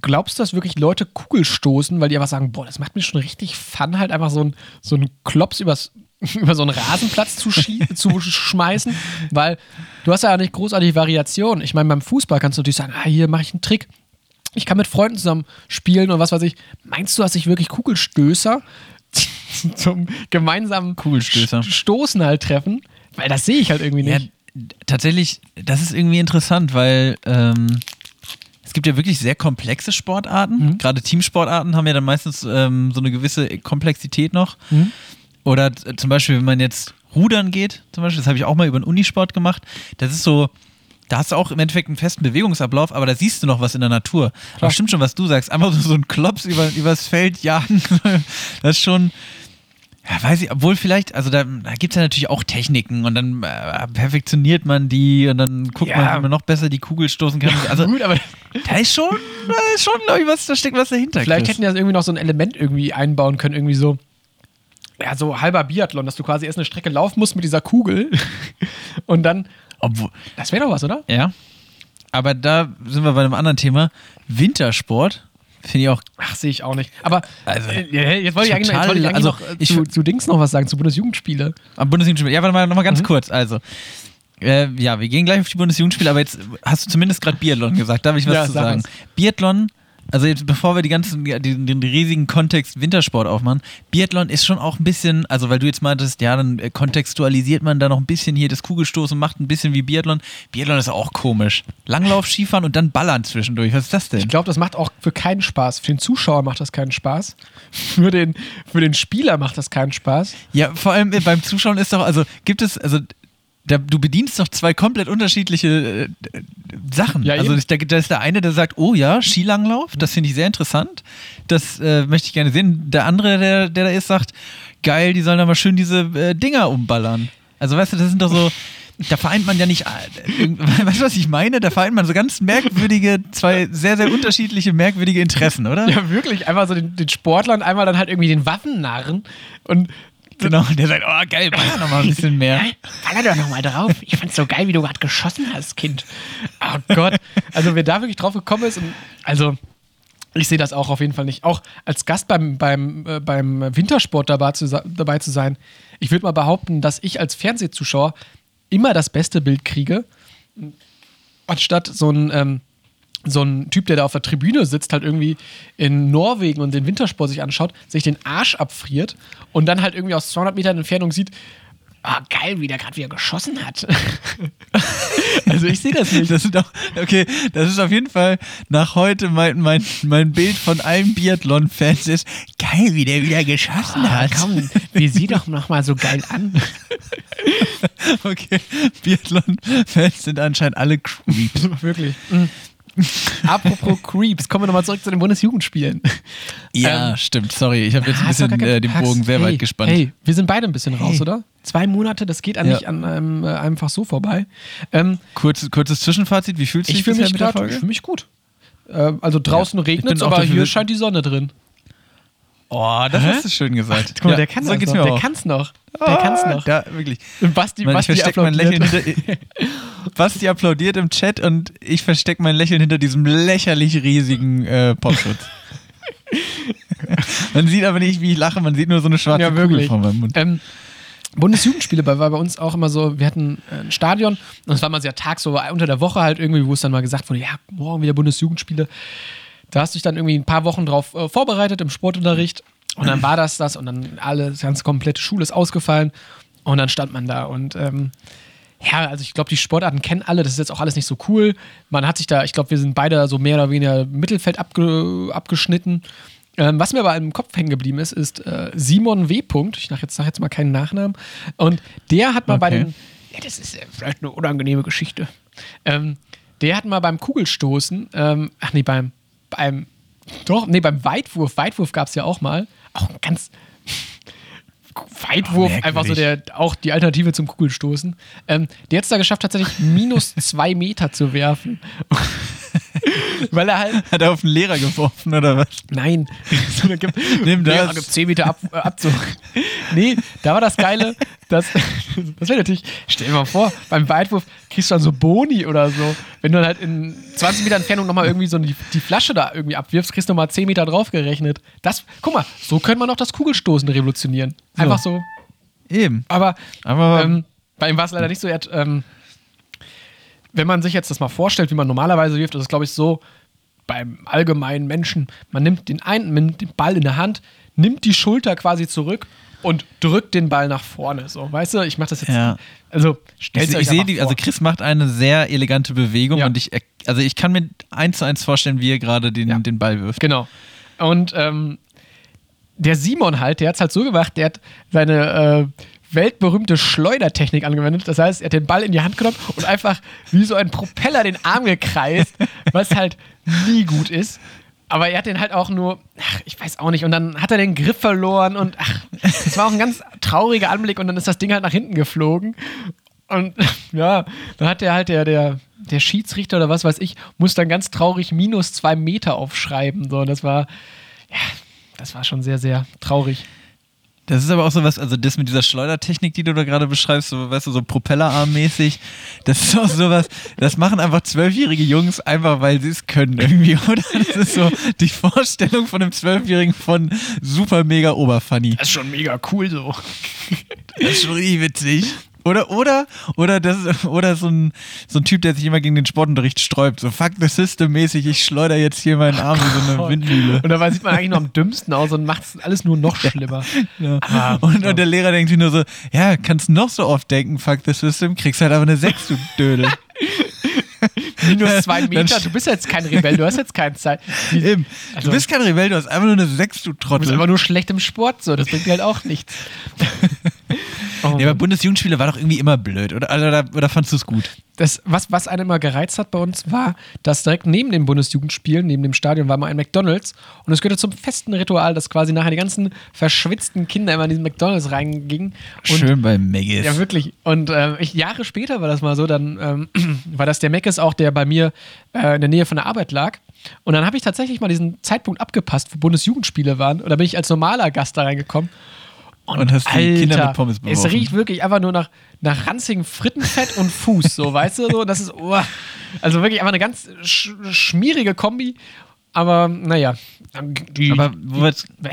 Speaker 2: glaubst du, dass wirklich Leute Kugel stoßen, weil die einfach sagen, boah, das macht mir schon richtig Fun, halt einfach so ein, so ein Klops übers, [LAUGHS] über so einen Rasenplatz zu, zu schmeißen, weil du hast ja nicht großartige Variation. Ich meine, beim Fußball kannst du natürlich sagen, ah, hier mache ich einen Trick. Ich kann mit Freunden zusammen spielen und was weiß ich. Meinst du, dass sich wirklich Kugelstößer [LAUGHS] zum gemeinsamen
Speaker 1: Kugelstößer.
Speaker 2: Stoßen halt treffen? Weil das sehe ich halt irgendwie
Speaker 1: Ja,
Speaker 2: nicht.
Speaker 1: d- tatsächlich, das ist irgendwie interessant, weil ähm, gibt ja wirklich sehr komplexe Sportarten.
Speaker 2: Mhm.
Speaker 1: Gerade Teamsportarten haben ja dann meistens ähm, so eine gewisse Komplexität noch.
Speaker 2: Mhm.
Speaker 1: Oder zum Beispiel, wenn man jetzt rudern geht, zum Beispiel, das habe ich auch mal über den Unisport gemacht. Das ist so, da hast du auch im Endeffekt einen festen Bewegungsablauf, aber da siehst du noch was in der Natur. Aber stimmt schon, was du sagst. Einfach so, so ein Klops über, übers Feld jagen. [LAUGHS] das ist schon. Ja, weiß ich, obwohl vielleicht, also da, da gibt es ja natürlich auch Techniken und dann äh, perfektioniert man die und dann guckt
Speaker 2: Ja.
Speaker 1: man, wie man noch besser die Kugel stoßen kann. Also
Speaker 2: Gut, aber
Speaker 1: da ist schon, da ist schon, glaube ich, was, da steckt was dahinter.
Speaker 2: Vielleicht hätten die das irgendwie noch so ein Element irgendwie einbauen können, irgendwie so. Ja, so halber Biathlon, dass du quasi erst eine Strecke laufen musst mit dieser Kugel [LAUGHS] und dann.
Speaker 1: Obwohl,
Speaker 2: Das wäre doch was, oder?
Speaker 1: ja. Aber da sind wir bei einem anderen Thema. Wintersport. Finde ich auch.
Speaker 2: Ach, sehe ich auch nicht. Aber
Speaker 1: Also,
Speaker 2: äh, jetzt wollte ich eigentlich, jetzt wollte ich eigentlich
Speaker 1: also,
Speaker 2: noch äh,
Speaker 1: ich-
Speaker 2: zu, zu Dings noch was sagen, zu Bundesjugendspiele.
Speaker 1: Am Bundesjugendspiel. Ja, warte mal, nochmal
Speaker 2: Mhm.
Speaker 1: ganz kurz. Also, äh, ja, wir gehen gleich auf die Bundesjugendspiele, aber jetzt hast du zumindest gerade Biathlon gesagt. Darf ich was
Speaker 2: Ja,
Speaker 1: zu
Speaker 2: sag
Speaker 1: sagen?
Speaker 2: was.
Speaker 1: Biathlon, also jetzt bevor wir die ganzen, den, den riesigen Kontext Wintersport aufmachen, Biathlon ist schon auch ein bisschen, also weil du jetzt meintest, ja, dann äh, kontextualisiert man da noch ein bisschen hier das Kugelstoßen, macht ein bisschen wie Biathlon. Biathlon ist auch komisch. Langlauf, Skifahren und dann Ballern zwischendurch. Was ist das denn?
Speaker 2: Ich glaube, das macht auch für keinen Spaß. Für den Zuschauer macht das keinen Spaß. [LAUGHS] Für den, für den Spieler macht das keinen Spaß.
Speaker 1: Ja, vor allem äh, beim Zuschauen ist doch, also gibt es, also da, du bedienst doch zwei komplett unterschiedliche äh, Sachen.
Speaker 2: Ja,
Speaker 1: also da, da ist der eine, der sagt, oh ja, Skilanglauf, das finde ich sehr interessant, das äh, möchte ich gerne sehen. Der andere, der, der da ist, sagt, geil, die sollen da mal schön diese äh, Dinger umballern. Also weißt du, das sind doch so, da vereint man ja nicht, äh, [LAUGHS] weißt du, was ich meine? Da vereint man so ganz merkwürdige, zwei sehr, sehr unterschiedliche, merkwürdige Interessen, oder?
Speaker 2: Ja, wirklich. Einmal so den, den Sportler und einmal dann halt irgendwie den Waffennarren. Und
Speaker 1: Genau, und der sagt, oh geil, baller noch mal ein bisschen mehr.
Speaker 2: Baller doch nochmal drauf. Ich fand's so geil, wie du gerade geschossen hast, Kind. Oh Gott. Also, wer da wirklich drauf gekommen ist, und, also. Ich sehe das auch auf jeden Fall nicht. Auch als Gast beim, beim, äh, beim Wintersport dabei zu, dabei zu sein. Ich würde mal behaupten, dass ich als Fernsehzuschauer immer das beste Bild kriege. Anstatt so ein, ähm, so ein Typ, der da auf der Tribüne sitzt, halt irgendwie in Norwegen und den Wintersport sich anschaut, sich den Arsch abfriert und dann halt irgendwie aus 200 Metern Entfernung sieht, ah, geil, wie der gerade wieder geschossen hat. [LAUGHS] also ich sehe das nicht.
Speaker 1: Das ist auch, okay, das ist auf jeden Fall nach heute mein, mein, mein Bild von allen Biathlon-Fans ist, geil, wie der wieder geschossen
Speaker 2: Ah,
Speaker 1: hat.
Speaker 2: komm, wir sieh doch noch mal so geil an. [LAUGHS]
Speaker 1: Okay, Biathlon-Fans sind anscheinend alle Creeps. [LAUGHS]
Speaker 2: Wirklich. [LAUGHS] Apropos Creeps, kommen wir nochmal zurück zu den Bundesjugendspielen.
Speaker 1: Ja,
Speaker 2: Ähm,
Speaker 1: stimmt, sorry, ich habe jetzt ein
Speaker 2: doch
Speaker 1: bisschen äh, den Bogen sehr
Speaker 2: hey,
Speaker 1: weit gespannt.
Speaker 2: Hey, wir sind beide ein bisschen raus,
Speaker 1: Hey.
Speaker 2: oder? Zwei Monate, das geht an
Speaker 1: Ja.
Speaker 2: nicht an einem äh, einfach so vorbei. Ähm,
Speaker 1: Kurz, kurzes Zwischenfazit, wie fühlst du
Speaker 2: ich
Speaker 1: dich
Speaker 2: mich
Speaker 1: mit der
Speaker 2: gerade, ich
Speaker 1: Folge?
Speaker 2: fühle mich gut. Äh, also draußen
Speaker 1: Ja,
Speaker 2: regnet es, aber hier scheint die Sonne drin.
Speaker 1: Oh, das
Speaker 2: Hä?
Speaker 1: hast du schön gesagt.
Speaker 2: Guck mal,
Speaker 1: Ja,
Speaker 2: der kann
Speaker 1: so
Speaker 2: das noch. Der
Speaker 1: auch.
Speaker 2: kann's noch. Der
Speaker 1: Ah,
Speaker 2: kann's noch.
Speaker 1: Da, wirklich.
Speaker 2: Und Basti,
Speaker 1: ich
Speaker 2: Basti
Speaker 1: verstecke mein Lächeln
Speaker 2: applaudiert.
Speaker 1: hinter. [LAUGHS] Basti applaudiert im Chat und ich verstecke mein Lächeln hinter diesem lächerlich riesigen äh, Popschutz. [LAUGHS] man sieht aber nicht, wie ich lache, man sieht nur so eine schwarze
Speaker 2: Ja,
Speaker 1: Kugel vor meinem Mund.
Speaker 2: Ähm, Bundesjugendspiele war bei uns auch immer so, wir hatten äh, ein Stadion und es war mal sehr Tag, so unter der Woche halt irgendwie, wo es dann mal gesagt wurde, ja, morgen wieder Bundesjugendspiele. Da hast du dich dann irgendwie ein paar Wochen drauf äh, vorbereitet im Sportunterricht und dann war das das und dann alle, die ganze komplette Schule ist ausgefallen und dann stand man da und ähm, ja, also ich glaube, die Sportarten kennen alle, das ist jetzt auch alles nicht so cool. Man hat sich da, ich glaube, wir sind beide so mehr oder weniger Mittelfeld abge, abgeschnitten. Ähm, was mir aber im Kopf hängen geblieben ist, ist äh, Simon W. Punkt. Ich sage jetzt, sag jetzt mal keinen Nachnamen. Und der hat mal bei
Speaker 1: Okay.
Speaker 2: den. Ja, das ist vielleicht eine unangenehme Geschichte. Ähm, der hat mal beim Kugelstoßen, ähm, ach nee, beim, beim, doch, nee, beim Weitwurf, Weitwurf gab es ja auch mal. Auch ein ganz. [LAUGHS] Weitwurf,
Speaker 1: merkwürdig.
Speaker 2: einfach so der, auch die Alternative zum Kugelstoßen. Ähm, der hat es da geschafft, tatsächlich [LAUGHS] minus zwei Meter zu werfen. [LAUGHS] Weil er halt,
Speaker 1: Hat er auf den Lehrer geworfen oder was?
Speaker 2: Nein.
Speaker 1: Nimm das.
Speaker 2: Ja, gibt 10 Meter Ab, äh, Abzug. nee, da war das Geile, dass, das wäre natürlich, stell dir mal vor, beim Weitwurf kriegst du dann so Boni oder so. Wenn du dann halt in 20 Meter Entfernung nochmal irgendwie so die, die Flasche da irgendwie abwirfst, kriegst du nochmal 10 Meter draufgerechnet. Das, guck mal, so könnte man auch das Kugelstoßen revolutionieren. Einfach so.
Speaker 1: Eben.
Speaker 2: Aber
Speaker 1: Aber
Speaker 2: ähm, bei ihm war es leider nicht so. Er hat, ähm, wenn man sich jetzt das mal vorstellt, wie man normalerweise wirft, ist es, glaube ich, so beim allgemeinen Menschen, man nimmt den einen, man nimmt den Ball in der Hand, nimmt die Schulter quasi zurück und drückt den Ball nach vorne. So, weißt du, ich mache das jetzt.
Speaker 1: Ja.
Speaker 2: Also, stellt
Speaker 1: ich,
Speaker 2: euch
Speaker 1: ich sehe die, also Chris macht eine sehr elegante Bewegung
Speaker 2: Ja.
Speaker 1: und ich, also ich kann mir eins zu eins vorstellen, wie er gerade den,
Speaker 2: Ja.
Speaker 1: den Ball wirft.
Speaker 2: Genau. Und ähm, der Simon halt, der hat es halt so gemacht, der hat seine äh, weltberühmte Schleudertechnik angewendet. Das heißt, er hat den Ball in die Hand genommen und einfach wie so ein Propeller den Arm gekreist, [LAUGHS] was halt nie gut ist. Aber er hat den halt auch nur, ach, ich weiß auch nicht, und dann hat er den Griff verloren und ach, das war auch ein ganz trauriger Anblick und dann ist das Ding halt nach hinten geflogen. Und [LAUGHS] ja, dann hat der halt der, der, der Schiedsrichter oder was weiß ich, muss dann ganz traurig minus zwei Meter aufschreiben. So, das war, ja, das war schon sehr, sehr traurig.
Speaker 1: Das ist aber auch so was, also das mit dieser Schleudertechnik, die du da gerade beschreibst, so, weißt du, so Propellerarm-mäßig, das ist auch sowas, das machen einfach zwölfjährige Jungs einfach, weil sie es können irgendwie, [LAUGHS] oder? Das ist so die Vorstellung von einem Zwölfjährigen von super mega oberfunny.
Speaker 2: Das ist schon mega cool so.
Speaker 1: Das ist schon richtig witzig. Oder, oder, oder, das, oder so, ein, so ein Typ, der sich immer gegen den Sportunterricht sträubt. So, fuck the system mäßig, ich schleuder jetzt hier meinen Arm wie so eine Windmühle.
Speaker 2: Und dabei sieht man eigentlich noch am dümmsten aus und macht es alles nur noch schlimmer.
Speaker 1: Ja.
Speaker 2: Ah,
Speaker 1: und, und der Lehrer denkt sich nur so, ja, kannst noch so oft denken, fuck the system, kriegst halt aber eine 6, du Dödel. [LAUGHS]
Speaker 2: Minus zwei Meter, du bist jetzt kein Rebell, du hast jetzt keine Zeit.
Speaker 1: Eben.
Speaker 2: Also-
Speaker 1: du bist kein Rebell, du hast einfach nur eine 6, du
Speaker 2: Du bist
Speaker 1: Trottel.
Speaker 2: aber nur schlecht im Sport, so, das bringt dir halt auch nichts. [LAUGHS] Oh,
Speaker 1: Ja, aber Bundesjugendspiele war doch irgendwie immer blöd, oder? Oder, oder, oder fandst du es gut?
Speaker 2: das, was, was einen immer gereizt hat bei uns, war, dass direkt neben den Bundesjugendspielen, neben dem Stadion, war mal ein McDonalds. Und es gehörte zum festen Ritual, dass quasi nachher die ganzen verschwitzten Kinder immer in diesen McDonalds reingingen. Und
Speaker 1: Schön bei Maggis.
Speaker 2: Ja, wirklich. Und ähm, ich, Jahre später war das mal so, dann ähm, [CLEARS THROAT] war das der Meckes auch, der bei mir äh, in der Nähe von der Arbeit lag. Und dann habe ich tatsächlich mal diesen Zeitpunkt abgepasst, wo Bundesjugendspiele waren. Und da bin ich als normaler Gast da reingekommen.
Speaker 1: Und hast die Kinder mit Pommes
Speaker 2: Es
Speaker 1: beworfen.
Speaker 2: riecht wirklich einfach nur nach, nach ranzigem Frittenfett und Fuß, so, weißt du? So, das ist, oh, also wirklich einfach eine ganz sch schmierige Kombi. Aber naja. Die,
Speaker 1: Aber wo wir jetzt,
Speaker 2: Bäh.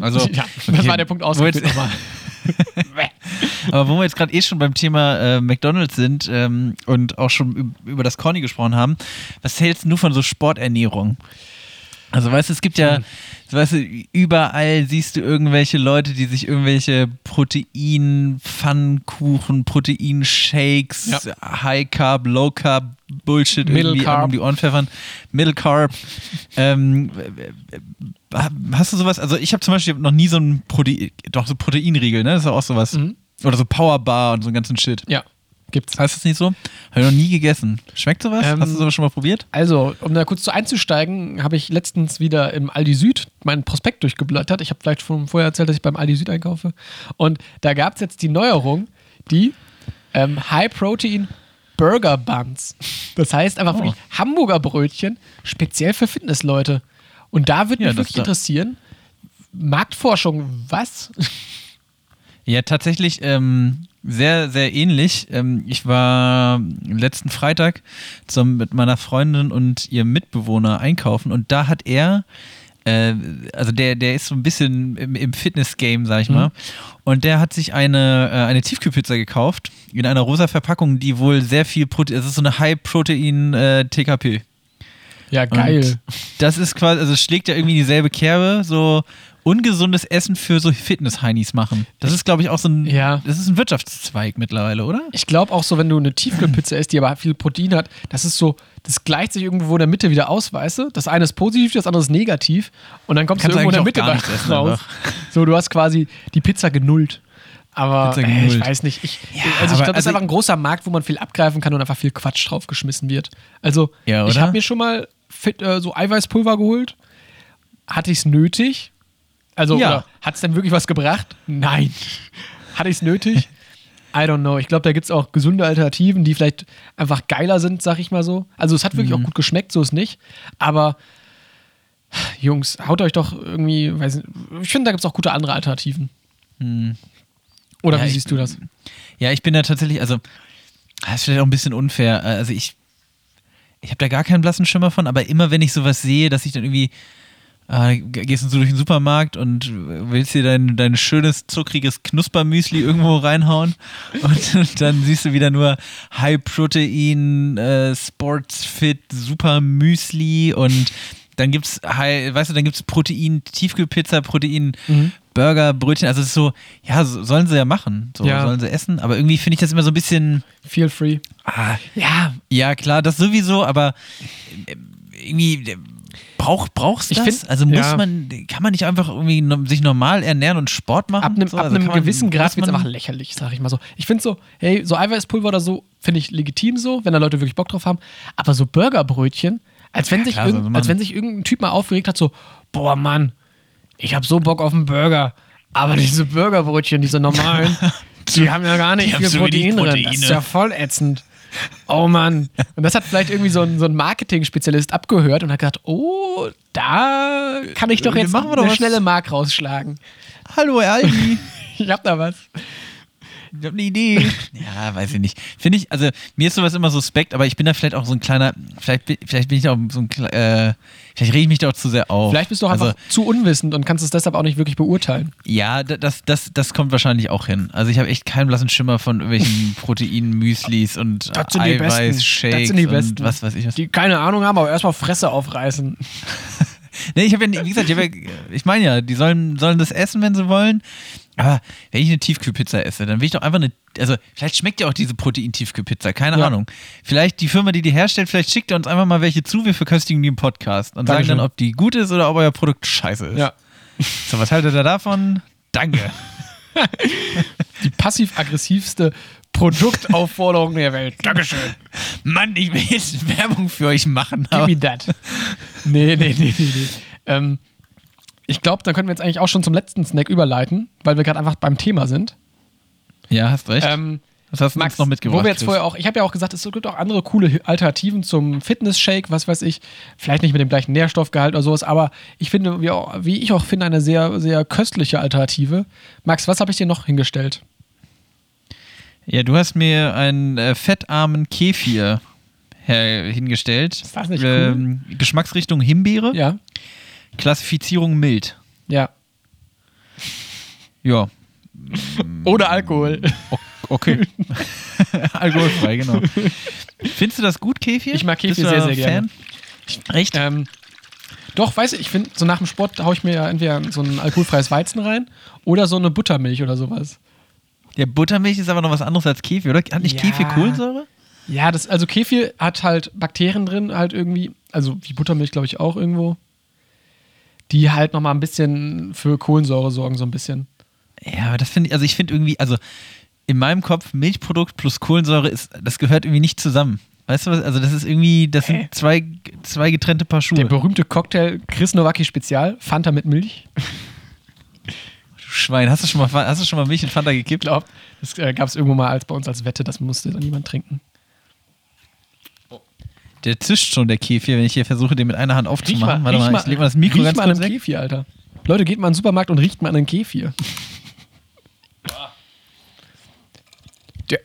Speaker 1: also, [LAUGHS]
Speaker 2: ja, das
Speaker 1: okay,
Speaker 2: war der Punkt
Speaker 1: jetzt,
Speaker 2: nochmal. [LAUGHS]
Speaker 1: Aber wo wir jetzt gerade eh schon beim Thema äh, McDonalds sind ähm, und auch schon üb- über das Corny gesprochen haben, was hältst du von so Sporternährung? Also weißt du, es gibt ja, weißt du, überall siehst du irgendwelche Leute, die sich irgendwelche Protein-Pfannkuchen, Protein-Shakes,
Speaker 2: Ja.
Speaker 1: High-Carb, Low-Carb, Bullshit
Speaker 2: Middle
Speaker 1: irgendwie
Speaker 2: Carb.
Speaker 1: um die Ohren pfeffern. Middle Carb. ähm, hast du sowas? Also ich habe zum Beispiel noch nie so ein Protein, doch so Proteinriegel, ne? Das ist auch sowas.
Speaker 2: Mhm.
Speaker 1: Oder so Powerbar und so einen ganzen Shit.
Speaker 2: Ja, gibt's.
Speaker 1: Heißt das nicht so? Habe ich noch nie gegessen. Schmeckt sowas?
Speaker 2: Ähm,
Speaker 1: Hast du sowas schon mal probiert?
Speaker 2: Also, um da kurz zu einzusteigen, habe ich letztens wieder im Aldi Süd meinen Prospekt durchgeblättert. Ich habe vielleicht schon vorher erzählt, dass ich beim Aldi Süd einkaufe. Und da gab es jetzt die Neuerung, die ähm, High Protein Burger Buns. Das heißt einfach
Speaker 1: Oh.
Speaker 2: wirklich Hamburger Brötchen, speziell für Fitnessleute. Und da würde
Speaker 1: Ja,
Speaker 2: mich wirklich interessieren, Marktforschung, was?
Speaker 1: Ja, tatsächlich ähm, sehr, sehr ähnlich. Ähm, ich war letzten Freitag zum, mit meiner Freundin und ihrem Mitbewohner einkaufen und da hat er, äh, also der, der ist so ein bisschen im, im Fitness-Game, sag ich mal, und der hat sich eine, äh, eine Tiefkühlpizza gekauft in einer rosa Verpackung, die wohl sehr viel Protein, es ist so eine High-Protein-TKP.
Speaker 2: Ja,
Speaker 1: Und Das ist quasi, also es schlägt ja irgendwie dieselbe Kerbe, so ungesundes Essen für so Fitness-Heinis machen. Das ist, glaube ich, auch so ein,
Speaker 2: Ja.
Speaker 1: das ist ein Wirtschaftszweig mittlerweile, oder?
Speaker 2: Ich glaube auch so, wenn du eine Tiefkühlpizza isst, die aber viel Protein hat, das ist so, das gleicht sich irgendwo in der Mitte wieder aus, weißt du? Das eine ist positiv, das andere ist negativ. Und dann kommst
Speaker 1: Kannst
Speaker 2: du irgendwo in der Mitte
Speaker 1: essen
Speaker 2: raus. So, du hast quasi die Pizza genullt. Aber
Speaker 1: Pizza
Speaker 2: äh, ich weiß nicht. Ich,
Speaker 1: Ja,
Speaker 2: also ich glaube, das ist
Speaker 1: also
Speaker 2: einfach ein großer Markt, wo man viel abgreifen kann und einfach viel Quatsch draufgeschmissen wird. Also,
Speaker 1: Ja,
Speaker 2: ich habe mir schon mal fit, äh, so Eiweißpulver geholt. Hatte ich es nötig? Also,
Speaker 1: Ja.
Speaker 2: hat es denn wirklich was gebracht? Nein. [LAUGHS] Hatte ich es nötig? I don't know. Ich glaube, da gibt es auch gesunde Alternativen, die vielleicht einfach geiler sind, sag ich mal so. Also, es hat wirklich
Speaker 1: Mhm.
Speaker 2: auch gut geschmeckt, so ist nicht. Aber, Jungs, haut euch doch irgendwie, weiß nicht, ich finde, da gibt es auch gute andere Alternativen. Oder
Speaker 1: Mhm. Ja,
Speaker 2: wie
Speaker 1: ich-
Speaker 2: siehst du das?
Speaker 1: Ja, ich bin da tatsächlich, also, das ist vielleicht auch ein bisschen unfair. Also ich, ich habe da gar keinen blassen Schimmer von, aber immer wenn ich sowas sehe, dass ich dann irgendwie, äh, gehst du durch den Supermarkt und willst dir dein, dein schönes, zuckriges Knuspermüsli irgendwo reinhauen [LAUGHS] und dann siehst du wieder nur High-Protein, äh, Sports-Fit, Super Müsli und dann gibt's, High, weißt du, dann gibt's Protein, Tiefkühlpizza, Protein,
Speaker 2: Mhm.
Speaker 1: Burger, Brötchen, also es ist so, ja, so, sollen sie ja machen, so
Speaker 2: Ja.
Speaker 1: sollen sie essen, aber irgendwie finde ich das immer so ein bisschen,
Speaker 2: Feel free.
Speaker 1: ah,
Speaker 2: Ja,
Speaker 1: ja klar, das sowieso, aber äh, irgendwie äh, brauch, brauchst du
Speaker 2: Ich
Speaker 1: das?
Speaker 2: find-
Speaker 1: also muss
Speaker 2: ja.
Speaker 1: man, kann man nicht einfach irgendwie no, sich normal ernähren und Sport machen?
Speaker 2: ab einem,
Speaker 1: so?
Speaker 2: ab
Speaker 1: Also
Speaker 2: einem
Speaker 1: kann man-
Speaker 2: gewissen Grad wird es einfach lächerlich, sag ich mal so. Ich finde so, hey, so Eiweißpulver oder so, finde ich legitim so, wenn da Leute wirklich Bock drauf haben. Aber so Burgerbrötchen, als wenn,
Speaker 1: Ja,
Speaker 2: sich,
Speaker 1: klar,
Speaker 2: irgend,
Speaker 1: soll man.
Speaker 2: als wenn sich irgendein Typ mal aufgeregt hat, so, boah Mann, ich habe so Bock auf einen Burger. Aber diese Burgerbrötchen, diese normalen, [LAUGHS] die haben ja gar nicht
Speaker 1: Die
Speaker 2: viel
Speaker 1: so
Speaker 2: Protein drin. Das ist
Speaker 1: Proteine.
Speaker 2: ja voll ätzend. Oh Mann. Und das hat vielleicht irgendwie so ein, so ein Marketing-Spezialist abgehört und hat gedacht, oh, da kann ich doch
Speaker 1: Wir
Speaker 2: jetzt
Speaker 1: doch
Speaker 2: eine
Speaker 1: was-
Speaker 2: schnelle Mark rausschlagen.
Speaker 1: hallo Aldi. [LAUGHS]
Speaker 2: Ich hab da was.
Speaker 1: Ich habe eine Idee. [LAUGHS] Ja, weiß ich nicht. Finde ich, also mir ist sowas immer suspekt, aber ich bin da vielleicht auch so ein kleiner, vielleicht, bin- vielleicht bin ich da auch so ein, äh, vielleicht rege ich mich da auch zu sehr auf.
Speaker 2: Vielleicht bist du auch
Speaker 1: also,
Speaker 2: einfach zu unwissend und kannst es deshalb auch nicht wirklich beurteilen.
Speaker 1: Ja, da- das, das, das kommt wahrscheinlich auch hin. Also ich habe echt keinen blassen Schimmer von irgendwelchen [LAUGHS] Protein-Müslis und
Speaker 2: Das sind die besten.
Speaker 1: Eiweiß-Shakes
Speaker 2: Das sind die
Speaker 1: und
Speaker 2: besten.
Speaker 1: was weiß ich was.
Speaker 2: Die keine Ahnung haben, aber erstmal Fresse aufreißen. [LAUGHS]
Speaker 1: Nee, ich habe ja, wie gesagt, ich, ja, ich meine ja, die sollen, sollen das essen, wenn sie wollen. Aber wenn ich eine Tiefkühlpizza esse, dann will ich doch einfach eine, also vielleicht schmeckt ja auch diese Protein-Tiefkühlpizza, keine
Speaker 2: Ja.
Speaker 1: Ahnung. Vielleicht die Firma, die die herstellt, vielleicht schickt ihr uns einfach mal welche zu, wir verköstigen die im Podcast und sagen
Speaker 2: Dankeschön.
Speaker 1: dann, ob die gut ist oder ob euer Produkt scheiße ist.
Speaker 2: Ja.
Speaker 1: So, was haltet ihr davon? Danke. [LAUGHS]
Speaker 2: Die passiv-aggressivste Produktaufforderung der Welt. Dankeschön.
Speaker 1: Mann, ich will jetzt Werbung für euch machen.
Speaker 2: Give me that. Nee, nee, nee, nee. nee. Ähm, ich glaube, da können wir jetzt eigentlich auch schon zum letzten Snack überleiten, weil wir gerade einfach beim Thema sind.
Speaker 1: ja, hast recht.
Speaker 2: Ähm,
Speaker 1: was hast du
Speaker 2: Max,
Speaker 1: noch mitgebracht?
Speaker 2: wo wir jetzt
Speaker 1: Chris?
Speaker 2: vorher auch, ich habe ja auch gesagt, es gibt auch andere coole Alternativen zum Fitness-Shake, was weiß ich. Vielleicht nicht mit dem gleichen Nährstoffgehalt oder sowas, aber ich finde, wie, auch, wie ich auch finde, eine sehr, sehr köstliche Alternative. Max, was habe ich dir noch hingestellt?
Speaker 1: Ja, du hast mir einen äh, fettarmen Kefir her hingestellt.
Speaker 2: Ist das nicht
Speaker 1: ähm, Geschmacksrichtung Himbeere,
Speaker 2: Ja.
Speaker 1: Klassifizierung mild.
Speaker 2: Ja.
Speaker 1: Ja, [LAUGHS]
Speaker 2: Oder Alkohol.
Speaker 1: o- okay. [LAUGHS] Alkoholfrei, genau. Findest du das gut, Kefir?
Speaker 2: Ich mag Kefir sehr, sehr gerne.
Speaker 1: Fan? Echt?
Speaker 2: Ähm, doch, weiß ich, ich finde, so nach dem Sport haue ich mir ja entweder so ein alkoholfreies Weizen rein oder so eine Buttermilch oder sowas.
Speaker 1: Ja, Buttermilch ist aber noch was anderes als Kefir, oder? Hat nicht
Speaker 2: Ja.
Speaker 1: Kefir Kohlensäure?
Speaker 2: Ja, das, also Kefir hat halt Bakterien drin, halt irgendwie, also wie Buttermilch, glaube ich, auch irgendwo, die halt nochmal ein bisschen für Kohlensäure sorgen, so ein bisschen.
Speaker 1: Ja, aber das finde ich, also ich finde irgendwie, also in meinem Kopf Milchprodukt plus Kohlensäure ist, das gehört irgendwie nicht zusammen. Weißt du was? Also das ist irgendwie, das sind zwei, zwei getrennte Paar Schuhe.
Speaker 2: Der berühmte Cocktail Chris Nowacki Spezial, Fanta mit Milch. [LAUGHS]
Speaker 1: Schwein, hast du schon mal, hast du schon mal Milch in Fanta
Speaker 2: Ich
Speaker 1: gekippt?
Speaker 2: glaube, das äh, gab es irgendwo mal als bei uns als Wette, das musste dann niemand trinken.
Speaker 1: Der zischt schon, der Kefir, wenn ich hier versuche, den mit einer Hand aufzumachen. Warte
Speaker 2: riech
Speaker 1: mal, ich leg mal das Mikro
Speaker 2: riech
Speaker 1: ganz
Speaker 2: mal
Speaker 1: kurz
Speaker 2: an einem
Speaker 1: weg.
Speaker 2: Kefir, Alter. Leute, geht mal in den Supermarkt und riecht mal an einem Kefir.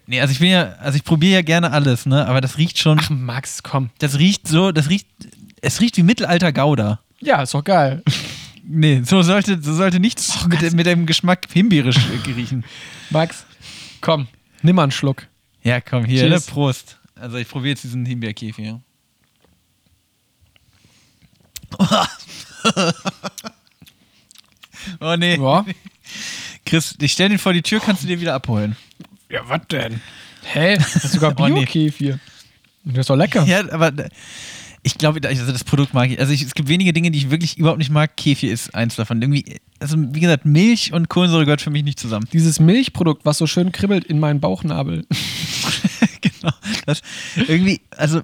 Speaker 1: Nee, also ich bin ja, also ich probiere ja gerne alles, ne? Aber das riecht schon,
Speaker 2: Ach, Max, komm.
Speaker 1: das riecht so, das riecht, es riecht wie Mittelalter Gouda.
Speaker 2: Ja, ist doch geil. [LAUGHS]
Speaker 1: Nee, so sollte, so sollte nichts mit, dem- mit dem Geschmack himbeerisch [LAUGHS] riechen.
Speaker 2: Max, komm, nimm mal einen Schluck.
Speaker 1: Ja, komm, hier, ne?
Speaker 2: Cheers.
Speaker 1: Prost. Also ich probiere jetzt diesen Himbeerkefir. [LAUGHS] oh nee.
Speaker 2: Ja.
Speaker 1: Chris, ich stell den vor die Tür, kannst du dir wieder abholen.
Speaker 2: Ja, was denn? Hä? Das ist sogar [LAUGHS]
Speaker 1: Oh, nee.
Speaker 2: Das ist doch lecker.
Speaker 1: Ja, aber ich glaube, also das Produkt mag ich. Also ich, es gibt wenige Dinge, die ich wirklich überhaupt nicht mag. Kefir ist eins davon. Irgendwie, also wie gesagt, Milch und Kohlensäure gehört für mich nicht zusammen.
Speaker 2: Dieses Milchprodukt, was so schön kribbelt in meinen Bauchnabel. [LAUGHS]
Speaker 1: genau. Das irgendwie, also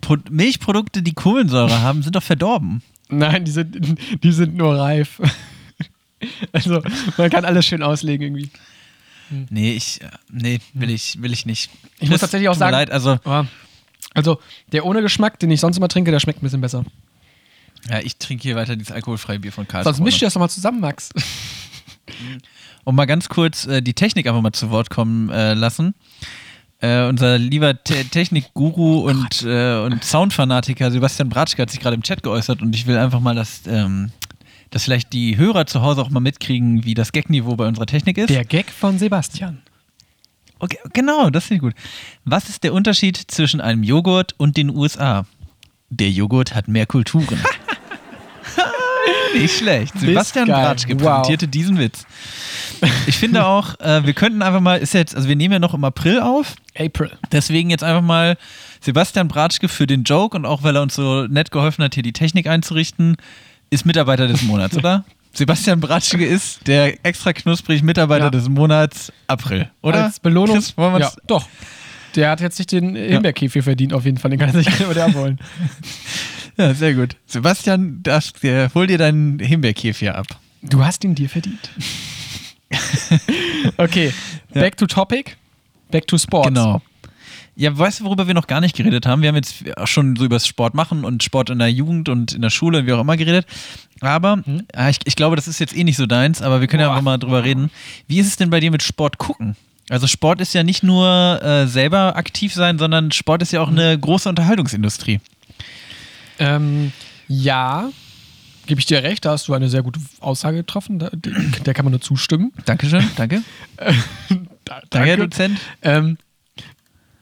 Speaker 1: Pro Milchprodukte, die Kohlensäure haben, sind doch verdorben.
Speaker 2: Nein, die sind, die sind nur reif. Also, man kann alles schön auslegen irgendwie.
Speaker 1: Nee, ich, äh, nee, will ich, will ich nicht.
Speaker 2: Ich muss tatsächlich auch
Speaker 1: tut mir
Speaker 2: sagen-
Speaker 1: Leid, also,
Speaker 2: Aber, also, der ohne Geschmack, den ich sonst immer trinke, der schmeckt ein bisschen besser.
Speaker 1: ja, ich trinke hier weiter dieses alkoholfreie Bier von Karlsruhe.
Speaker 2: Sonst mischt ihr das doch mal zusammen, Max. [LAUGHS]
Speaker 1: um mal ganz kurz äh, die Technik einfach mal zu Wort kommen äh, lassen. Äh, unser lieber Te Technikguru und, äh, und Soundfanatiker Sebastian Bratschke hat sich gerade im Chat geäußert und ich will einfach mal, dass, ähm, dass vielleicht die Hörer zu Hause auch mal mitkriegen, wie das Gagniveau bei unserer Technik ist.
Speaker 2: Der Gag von Sebastian.
Speaker 1: Okay, genau, das finde ich gut. Was ist der Unterschied zwischen einem Joghurt und den USA? Der Joghurt hat mehr Kulturen. [LAUGHS] [LAUGHS] Nicht schlecht. Sebastian. Bratschke
Speaker 2: Wow.
Speaker 1: präsentierte diesen Witz. Ich finde auch, äh, wir könnten einfach mal, ist jetzt, also wir nehmen ja noch im April auf,
Speaker 2: April.
Speaker 1: deswegen jetzt einfach mal Sebastian Bratschke für den Joke und auch weil er uns so nett geholfen hat, hier die Technik einzurichten, ist Mitarbeiter des Monats, oder? [LAUGHS] Sebastian Bratschke ist der extra knusprig Mitarbeiter
Speaker 2: Ja.
Speaker 1: des Monats April, oder?
Speaker 2: Als Belohnung.
Speaker 1: Chris, wollen wir
Speaker 2: ja, doch. Der hat jetzt sich den Himbeerkäfig verdient, auf jeden Fall. Den kann er sich wieder abholen. [LAUGHS]
Speaker 1: Ja, sehr gut. Sebastian, das, äh, hol dir deinen Himbeerkäfig ab.
Speaker 2: Du hast ihn dir verdient. [LAUGHS] okay, back to topic. Back to sports.
Speaker 1: Genau. Ja, weißt du, worüber wir noch gar nicht geredet haben? Wir haben jetzt auch schon so über das Sport machen und Sport in der Jugend und in der Schule und wie auch immer geredet. Aber äh, ich, ich glaube, das ist jetzt eh nicht so deins, aber wir können ja
Speaker 2: Boah.
Speaker 1: einfach mal drüber reden. Wie ist es denn bei dir mit Sport gucken? Also Sport ist ja nicht nur äh, selber aktiv sein, sondern Sport ist ja auch eine große Unterhaltungsindustrie.
Speaker 2: Ähm, ja, gebe ich dir recht, da hast du eine sehr gute Aussage getroffen, da, der, kann man nur zustimmen.
Speaker 1: Dankeschön, danke. [LAUGHS]
Speaker 2: Da,
Speaker 1: Danke, Herr Dozent.
Speaker 2: Ähm,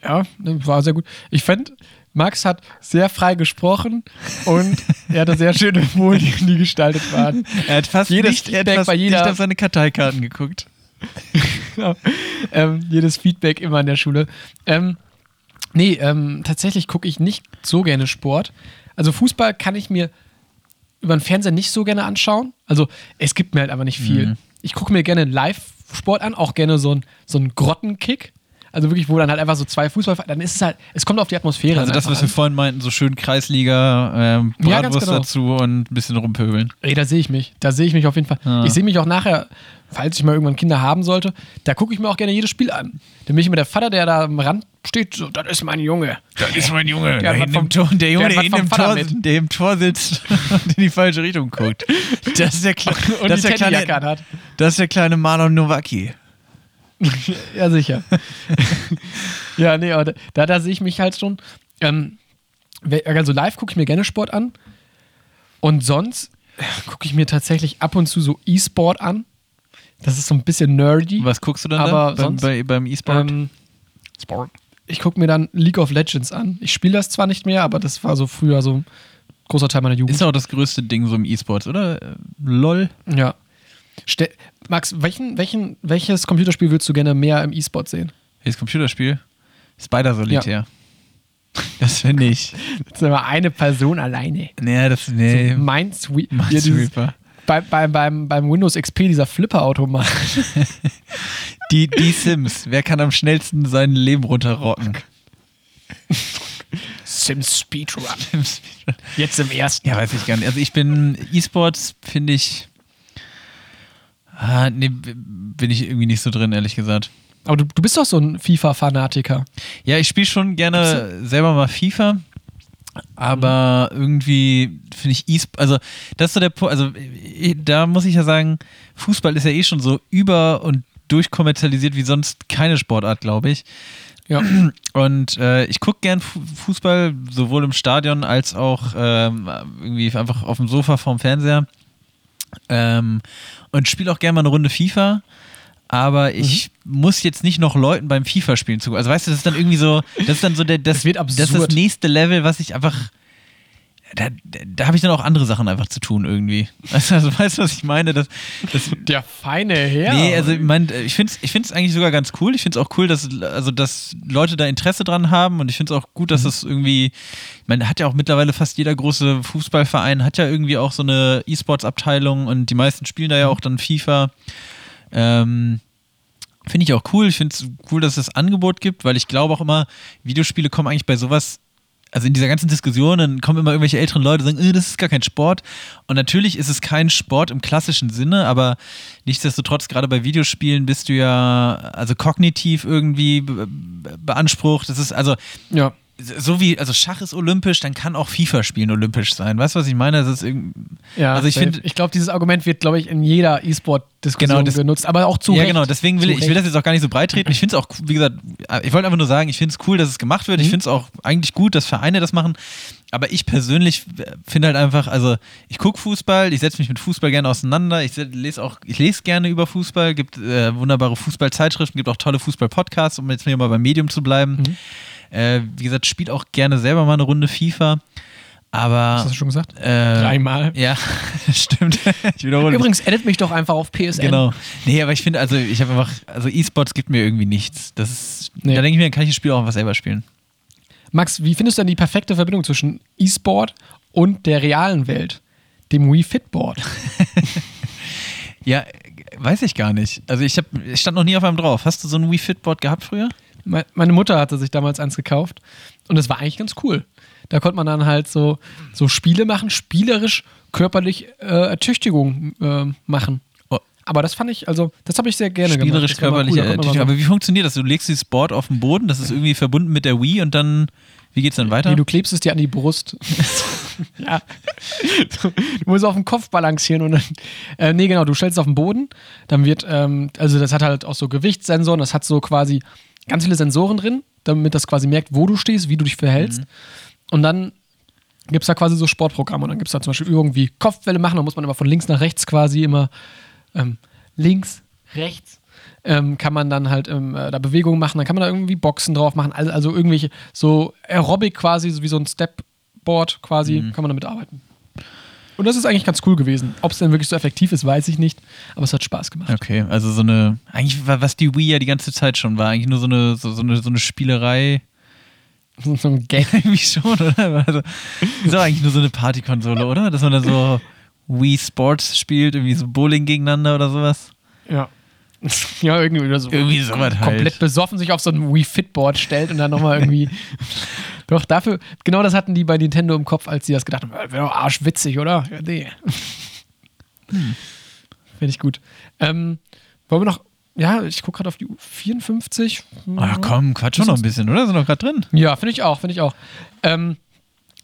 Speaker 2: ja, ne, war sehr gut. Ich fand, Max hat sehr frei gesprochen und er hatte sehr schöne [LAUGHS] Folien, die gestaltet waren.
Speaker 1: Er hat fast,
Speaker 2: Jedes
Speaker 1: nicht, er hat
Speaker 2: Feedback
Speaker 1: fast
Speaker 2: bei jeder-
Speaker 1: nicht auf seine Karteikarten geguckt.
Speaker 2: Genau. ähm, jedes Feedback immer in der Schule. Ähm, nee, ähm, tatsächlich gucke ich nicht so gerne Sport. Also Fußball kann ich mir über den Fernseher nicht so gerne anschauen. Also es gibt mir halt einfach nicht viel.
Speaker 1: Mhm.
Speaker 2: Ich gucke mir gerne Live-Sport an, auch gerne so ein, so ein Grottenkick. Also wirklich, wo dann halt einfach so zwei Fußball, dann ist es halt, es kommt auf die Atmosphäre.
Speaker 1: Also das, was wir
Speaker 2: an.
Speaker 1: vorhin meinten, so schön Kreisliga, ähm,
Speaker 2: Ja,
Speaker 1: Bratwurst
Speaker 2: genau.
Speaker 1: dazu und ein bisschen rumpöbeln.
Speaker 2: Ey, da sehe ich mich. Da sehe ich mich auf jeden Fall.
Speaker 1: Ah.
Speaker 2: Ich sehe mich auch nachher, falls ich mal irgendwann Kinder haben sollte, da gucke ich mir auch gerne jedes Spiel an. Dann bin ich immer der Vater, der da am Rand steht, so, das ist mein Junge.
Speaker 1: Das ist mein Junge,
Speaker 2: Der
Speaker 1: der,
Speaker 2: hat vom-
Speaker 1: Tor, der Junge,
Speaker 2: der
Speaker 1: der,
Speaker 2: hat Vater
Speaker 1: Tor, der im Tor sitzt [LAUGHS] und in die falsche Richtung guckt. Das ist der, Kle das
Speaker 2: die
Speaker 1: ist der kleine,
Speaker 2: anhat.
Speaker 1: das ist der kleine Marlon Nowacki. [LAUGHS]
Speaker 2: Ja, sicher. [LAUGHS] ja, nee, aber da, da sehe ich mich halt schon. Ähm, also live gucke ich mir gerne Sport an. Und sonst gucke ich mir tatsächlich ab und zu so E-Sport an. Das ist so ein bisschen nerdy.
Speaker 1: Was guckst du dann
Speaker 2: Aber
Speaker 1: da beim,
Speaker 2: sonst-
Speaker 1: bei, beim E-Sport?
Speaker 2: Ähm, ich gucke mir dann League of Legends an. Ich spiele das zwar nicht mehr, aber das war so früher so ein großer Teil meiner Jugend.
Speaker 1: ist auch das größte Ding so im E-Sports, oder? Äh, LOL.
Speaker 2: ja. Ste Max, welchen, welchen, welches Computerspiel würdest du gerne mehr im E-Sport sehen?
Speaker 1: Welches Computerspiel? Spider Solitär. [LAUGHS] Das finde ich.
Speaker 2: Das ist immer eine Person alleine.
Speaker 1: Nee, das, nee.
Speaker 2: So Minesweep. Ja,
Speaker 1: Minesweeper.
Speaker 2: bei, bei, beim, beim Windows XP dieser Flipper-Automat. [LAUGHS]
Speaker 1: Die, die Sims. Wer kann am schnellsten sein Leben runterrocken?
Speaker 2: Sims Speedrun. Jetzt im ersten.
Speaker 1: Ja, weiß ich gar nicht. Also ich bin E-Sports, finde ich. Ah, nee, bin ich irgendwie nicht so drin, ehrlich gesagt.
Speaker 2: Aber du, du bist doch so ein FIFA-Fanatiker.
Speaker 1: Ja, ich spiele schon gerne selber mal FIFA, aber irgendwie finde ich E-Sport, also das ist so der Punkt, also eh, da muss ich ja sagen, Fußball ist ja eh schon so über und durchkommerzialisiert wie sonst keine Sportart, glaube ich.
Speaker 2: Ja. [CLEARS THROAT]
Speaker 1: Und äh, ich gucke gern Fu- Fußball, sowohl im Stadion als auch ähm, irgendwie einfach auf dem Sofa vorm Fernseher. Ähm, und spiele auch gerne mal eine Runde FIFA. Aber ich muss jetzt nicht noch Leuten beim FIFA-Spielen zugucken. Also weißt du, das ist dann irgendwie so, das ist dann so der, das,
Speaker 2: Das wird
Speaker 1: das ist das
Speaker 2: absurd.
Speaker 1: nächste Level, was ich einfach. Da, da, habe ich dann auch andere Sachen einfach zu tun irgendwie. [LAUGHS] Also, also weißt du, was ich meine? Das, das,
Speaker 2: Der feine Herr.
Speaker 1: Nee, also ich, mein, ich finde es ich find's eigentlich sogar ganz cool. Ich finde es auch cool, dass, also, dass Leute da Interesse dran haben und ich finde es auch gut, dass
Speaker 2: Mhm.
Speaker 1: es irgendwie, man hat ja auch mittlerweile fast jeder große Fußballverein hat ja irgendwie auch so eine E-Sports-Abteilung und die meisten spielen da ja
Speaker 2: Mhm.
Speaker 1: auch dann FIFA. Ähm, Finde ich auch cool. Ich finde es cool, dass es das Angebot gibt, weil ich glaube auch immer, Videospiele kommen eigentlich bei sowas, also in dieser ganzen Diskussion, dann kommen immer irgendwelche älteren Leute und sagen, äh, das ist gar kein Sport. Und natürlich ist es kein Sport im klassischen Sinne, aber nichtsdestotrotz, gerade bei Videospielen bist du ja also kognitiv irgendwie be be beansprucht. Das ist also
Speaker 2: ja.
Speaker 1: So wie, also Schach ist olympisch, dann kann auch FIFA spielen olympisch sein. Weißt du, was ich meine? Das ist irgend,
Speaker 2: ja
Speaker 1: also ich finde,
Speaker 2: ich glaube, dieses Argument wird, glaube ich, in jeder E-Sport-Diskussion
Speaker 1: Genau,
Speaker 2: genutzt, aber auch zu
Speaker 1: ja,
Speaker 2: Recht.
Speaker 1: genau, deswegen will
Speaker 2: Zu
Speaker 1: ich, ich will das jetzt auch gar nicht so breit treten. Ich finde es auch, wie gesagt, ich wollte einfach nur sagen, ich finde es cool, dass es gemacht wird. Ich
Speaker 2: Mhm.
Speaker 1: finde es auch eigentlich gut, dass Vereine das machen. Aber ich persönlich finde halt einfach, also ich gucke Fußball, ich setze mich mit Fußball gerne auseinander. Ich se- lese auch, ich lese gerne über Fußball, gibt äh, wunderbare Fußballzeitschriften, gibt auch tolle Fußball-Podcasts, um jetzt hier mal beim Medium zu bleiben.
Speaker 2: Mhm.
Speaker 1: Äh, wie gesagt, spielt auch gerne selber mal eine Runde FIFA. Aber
Speaker 2: Hast du schon gesagt?
Speaker 1: äh,
Speaker 2: Dreimal.
Speaker 1: Ja, [LAUGHS] stimmt. Ich wiederhole.
Speaker 2: Übrigens, edit mich doch einfach auf PSN.
Speaker 1: Genau. Nee, aber ich finde, also ich habe einfach, also E-Sports gibt mir irgendwie nichts. Das ist,
Speaker 2: Nee.
Speaker 1: da denke ich mir, dann kann ich das Spiel auch einfach selber spielen.
Speaker 2: Max, wie findest du denn die perfekte Verbindung zwischen E-Sport und der realen Welt? Dem Wii Fitboard. [LAUGHS]
Speaker 1: Ja, weiß ich gar nicht. Also ich habe, ich stand noch nie auf einem drauf. Hast du so ein Wii Fitboard gehabt früher?
Speaker 2: Me- Meine Mutter hatte sich damals eins gekauft und das war eigentlich ganz cool. Da konnte man dann halt so, so Spiele machen, spielerisch, körperlich äh, Ertüchtigung äh, machen.
Speaker 1: Oh,
Speaker 2: Aber das fand ich, also, das habe ich sehr gerne
Speaker 1: Spielerisch
Speaker 2: gemacht. Mal
Speaker 1: körperlich.
Speaker 2: cool,
Speaker 1: aber wie funktioniert das? Du legst dieses Board auf den Boden, das ist irgendwie verbunden mit der Wii und dann, wie geht's dann weiter?
Speaker 2: Nee, du klebst es dir an die Brust. [LAUGHS] ja. Du musst auf dem Kopf balancieren und dann. Äh, nee, genau, du stellst es auf den Boden. Dann wird, ähm, also das hat halt auch so Gewichtssensoren, das hat so quasi ganz viele Sensoren drin, damit das quasi merkt, wo du stehst, wie du dich verhältst. Und dann gibt es da quasi so Sportprogramme. Und dann gibt es da zum Beispiel Übungen wie Kopfwelle machen, da muss man immer von links nach rechts quasi immer ähm, links, rechts. Ähm, kann man dann halt ähm, äh, da Bewegungen machen, dann kann man da irgendwie Boxen drauf machen, also, also irgendwelche so Aerobic quasi, so wie so ein Stepboard quasi, kann man damit arbeiten. Und das ist eigentlich ganz cool gewesen. Ob es denn wirklich so effektiv ist, weiß ich nicht, aber es hat Spaß gemacht.
Speaker 1: Okay, also so eine, eigentlich war, was die Wii ja die ganze Zeit schon war, eigentlich nur so eine, so, so eine, so eine Spielerei. [LAUGHS]
Speaker 2: So ein Gag. [LAUGHS]
Speaker 1: Irgendwie schon, oder? Also, ist doch eigentlich nur so eine Partykonsole, oder? Dass man da so Wii Sports spielt, irgendwie so Bowling gegeneinander oder sowas.
Speaker 2: Ja. [LAUGHS] Ja, irgendwie oder so.
Speaker 1: Irgendwie sowas halt.
Speaker 2: komplett besoffen sich auf so ein Wii Fitboard stellt und dann nochmal irgendwie. Doch, dafür, genau das hatten die bei Nintendo im Kopf, als sie das gedacht haben. äh, Wäre doch arschwitzig, oder? Ja, nee. [LAUGHS]
Speaker 1: Hm.
Speaker 2: Finde ich gut. Ähm, wollen wir noch. Ja, ich gucke gerade auf die 54.
Speaker 1: Ach komm, quatsch schon noch ein bisschen, oder? Sind doch gerade drin.
Speaker 2: Ja, finde ich auch, finde ich auch. Ähm,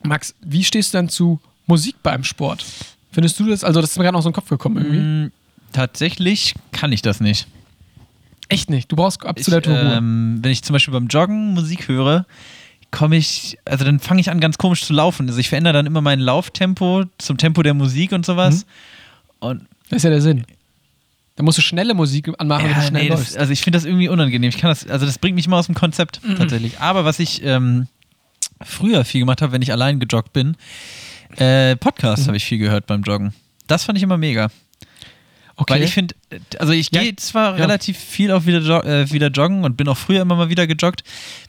Speaker 2: Max, wie stehst du denn zu Musik beim Sport? Findest du das? Also, das ist mir gerade noch so in den Kopf gekommen irgendwie.
Speaker 1: Mm, tatsächlich kann ich das nicht.
Speaker 2: Echt nicht. Du brauchst
Speaker 1: Ich,
Speaker 2: absolute Ruhe.
Speaker 1: ähm, wenn ich zum Beispiel beim Joggen Musik höre, komme ich, also dann fange ich an, ganz komisch zu laufen. Also ich verändere dann immer mein Lauftempo zum Tempo der Musik und sowas. Und
Speaker 2: Das ist ja der Sinn. Da musst du schnelle Musik anmachen, wenn du
Speaker 1: Ja,
Speaker 2: schnell
Speaker 1: nee, das,
Speaker 2: läufst.
Speaker 1: also ich finde das irgendwie unangenehm. Ich kann das, also das bringt mich mal aus dem Konzept tatsächlich. Aber was ich ähm, früher viel gemacht habe, wenn ich allein gejoggt bin, äh, Podcasts habe ich viel gehört beim Joggen. Das fand ich immer mega.
Speaker 2: Okay.
Speaker 1: Weil ich finde, also ich
Speaker 2: Ja,
Speaker 1: gehe zwar
Speaker 2: ja.
Speaker 1: relativ viel auch wieder, jo äh, wieder joggen und bin auch früher immer mal wieder gejoggt,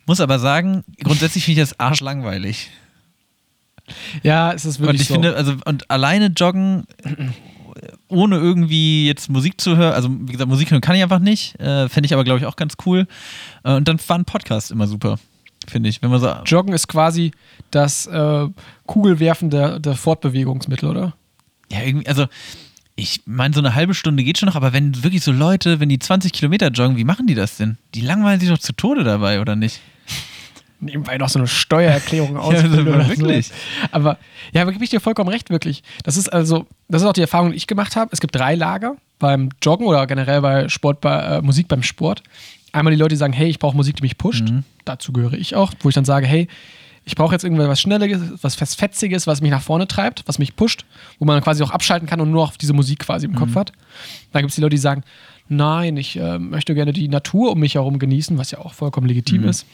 Speaker 1: muss aber sagen, grundsätzlich finde ich das arschlangweilig.
Speaker 2: ja, es ist
Speaker 1: Und
Speaker 2: wirklich
Speaker 1: ich
Speaker 2: so.
Speaker 1: finde, also und alleine joggen, ohne irgendwie jetzt Musik zu hören, also wie gesagt, Musik hören kann ich einfach nicht, äh, fände ich aber glaube ich auch ganz cool. Äh, und dann war ein Podcast immer super, finde ich. Wenn man so,
Speaker 2: Joggen ist quasi das äh, Kugelwerfen der, der Fortbewegungsmittel, oder?
Speaker 1: ja, irgendwie, also ich meine, so eine halbe Stunde geht schon noch, aber wenn wirklich so Leute, wenn die 20 Kilometer joggen, wie machen die das denn? Die langweilen sich doch zu Tode dabei, oder nicht?
Speaker 2: Nebenbei noch so eine Steuererklärung [LAUGHS]
Speaker 1: Ja,
Speaker 2: ausfüllen oder
Speaker 1: wirklich.
Speaker 2: So. Aber ja, aber gebe ich dir vollkommen recht, wirklich. Das ist also, das ist auch die Erfahrung, die ich gemacht habe. Es gibt drei Lager beim Joggen oder generell bei Sport, bei äh, Musik beim Sport. Einmal die Leute, die sagen, hey, ich brauche Musik, die mich pusht. Dazu gehöre ich auch, wo ich dann sage, hey, ich brauche jetzt irgendwas Schnelles, was Fetziges, was mich nach vorne treibt, was mich pusht, wo man quasi auch abschalten kann und nur auf diese Musik quasi im Kopf hat. Dann gibt es die Leute, die sagen, nein, ich äh, möchte gerne die Natur um mich herum genießen, was ja auch vollkommen legitim ist.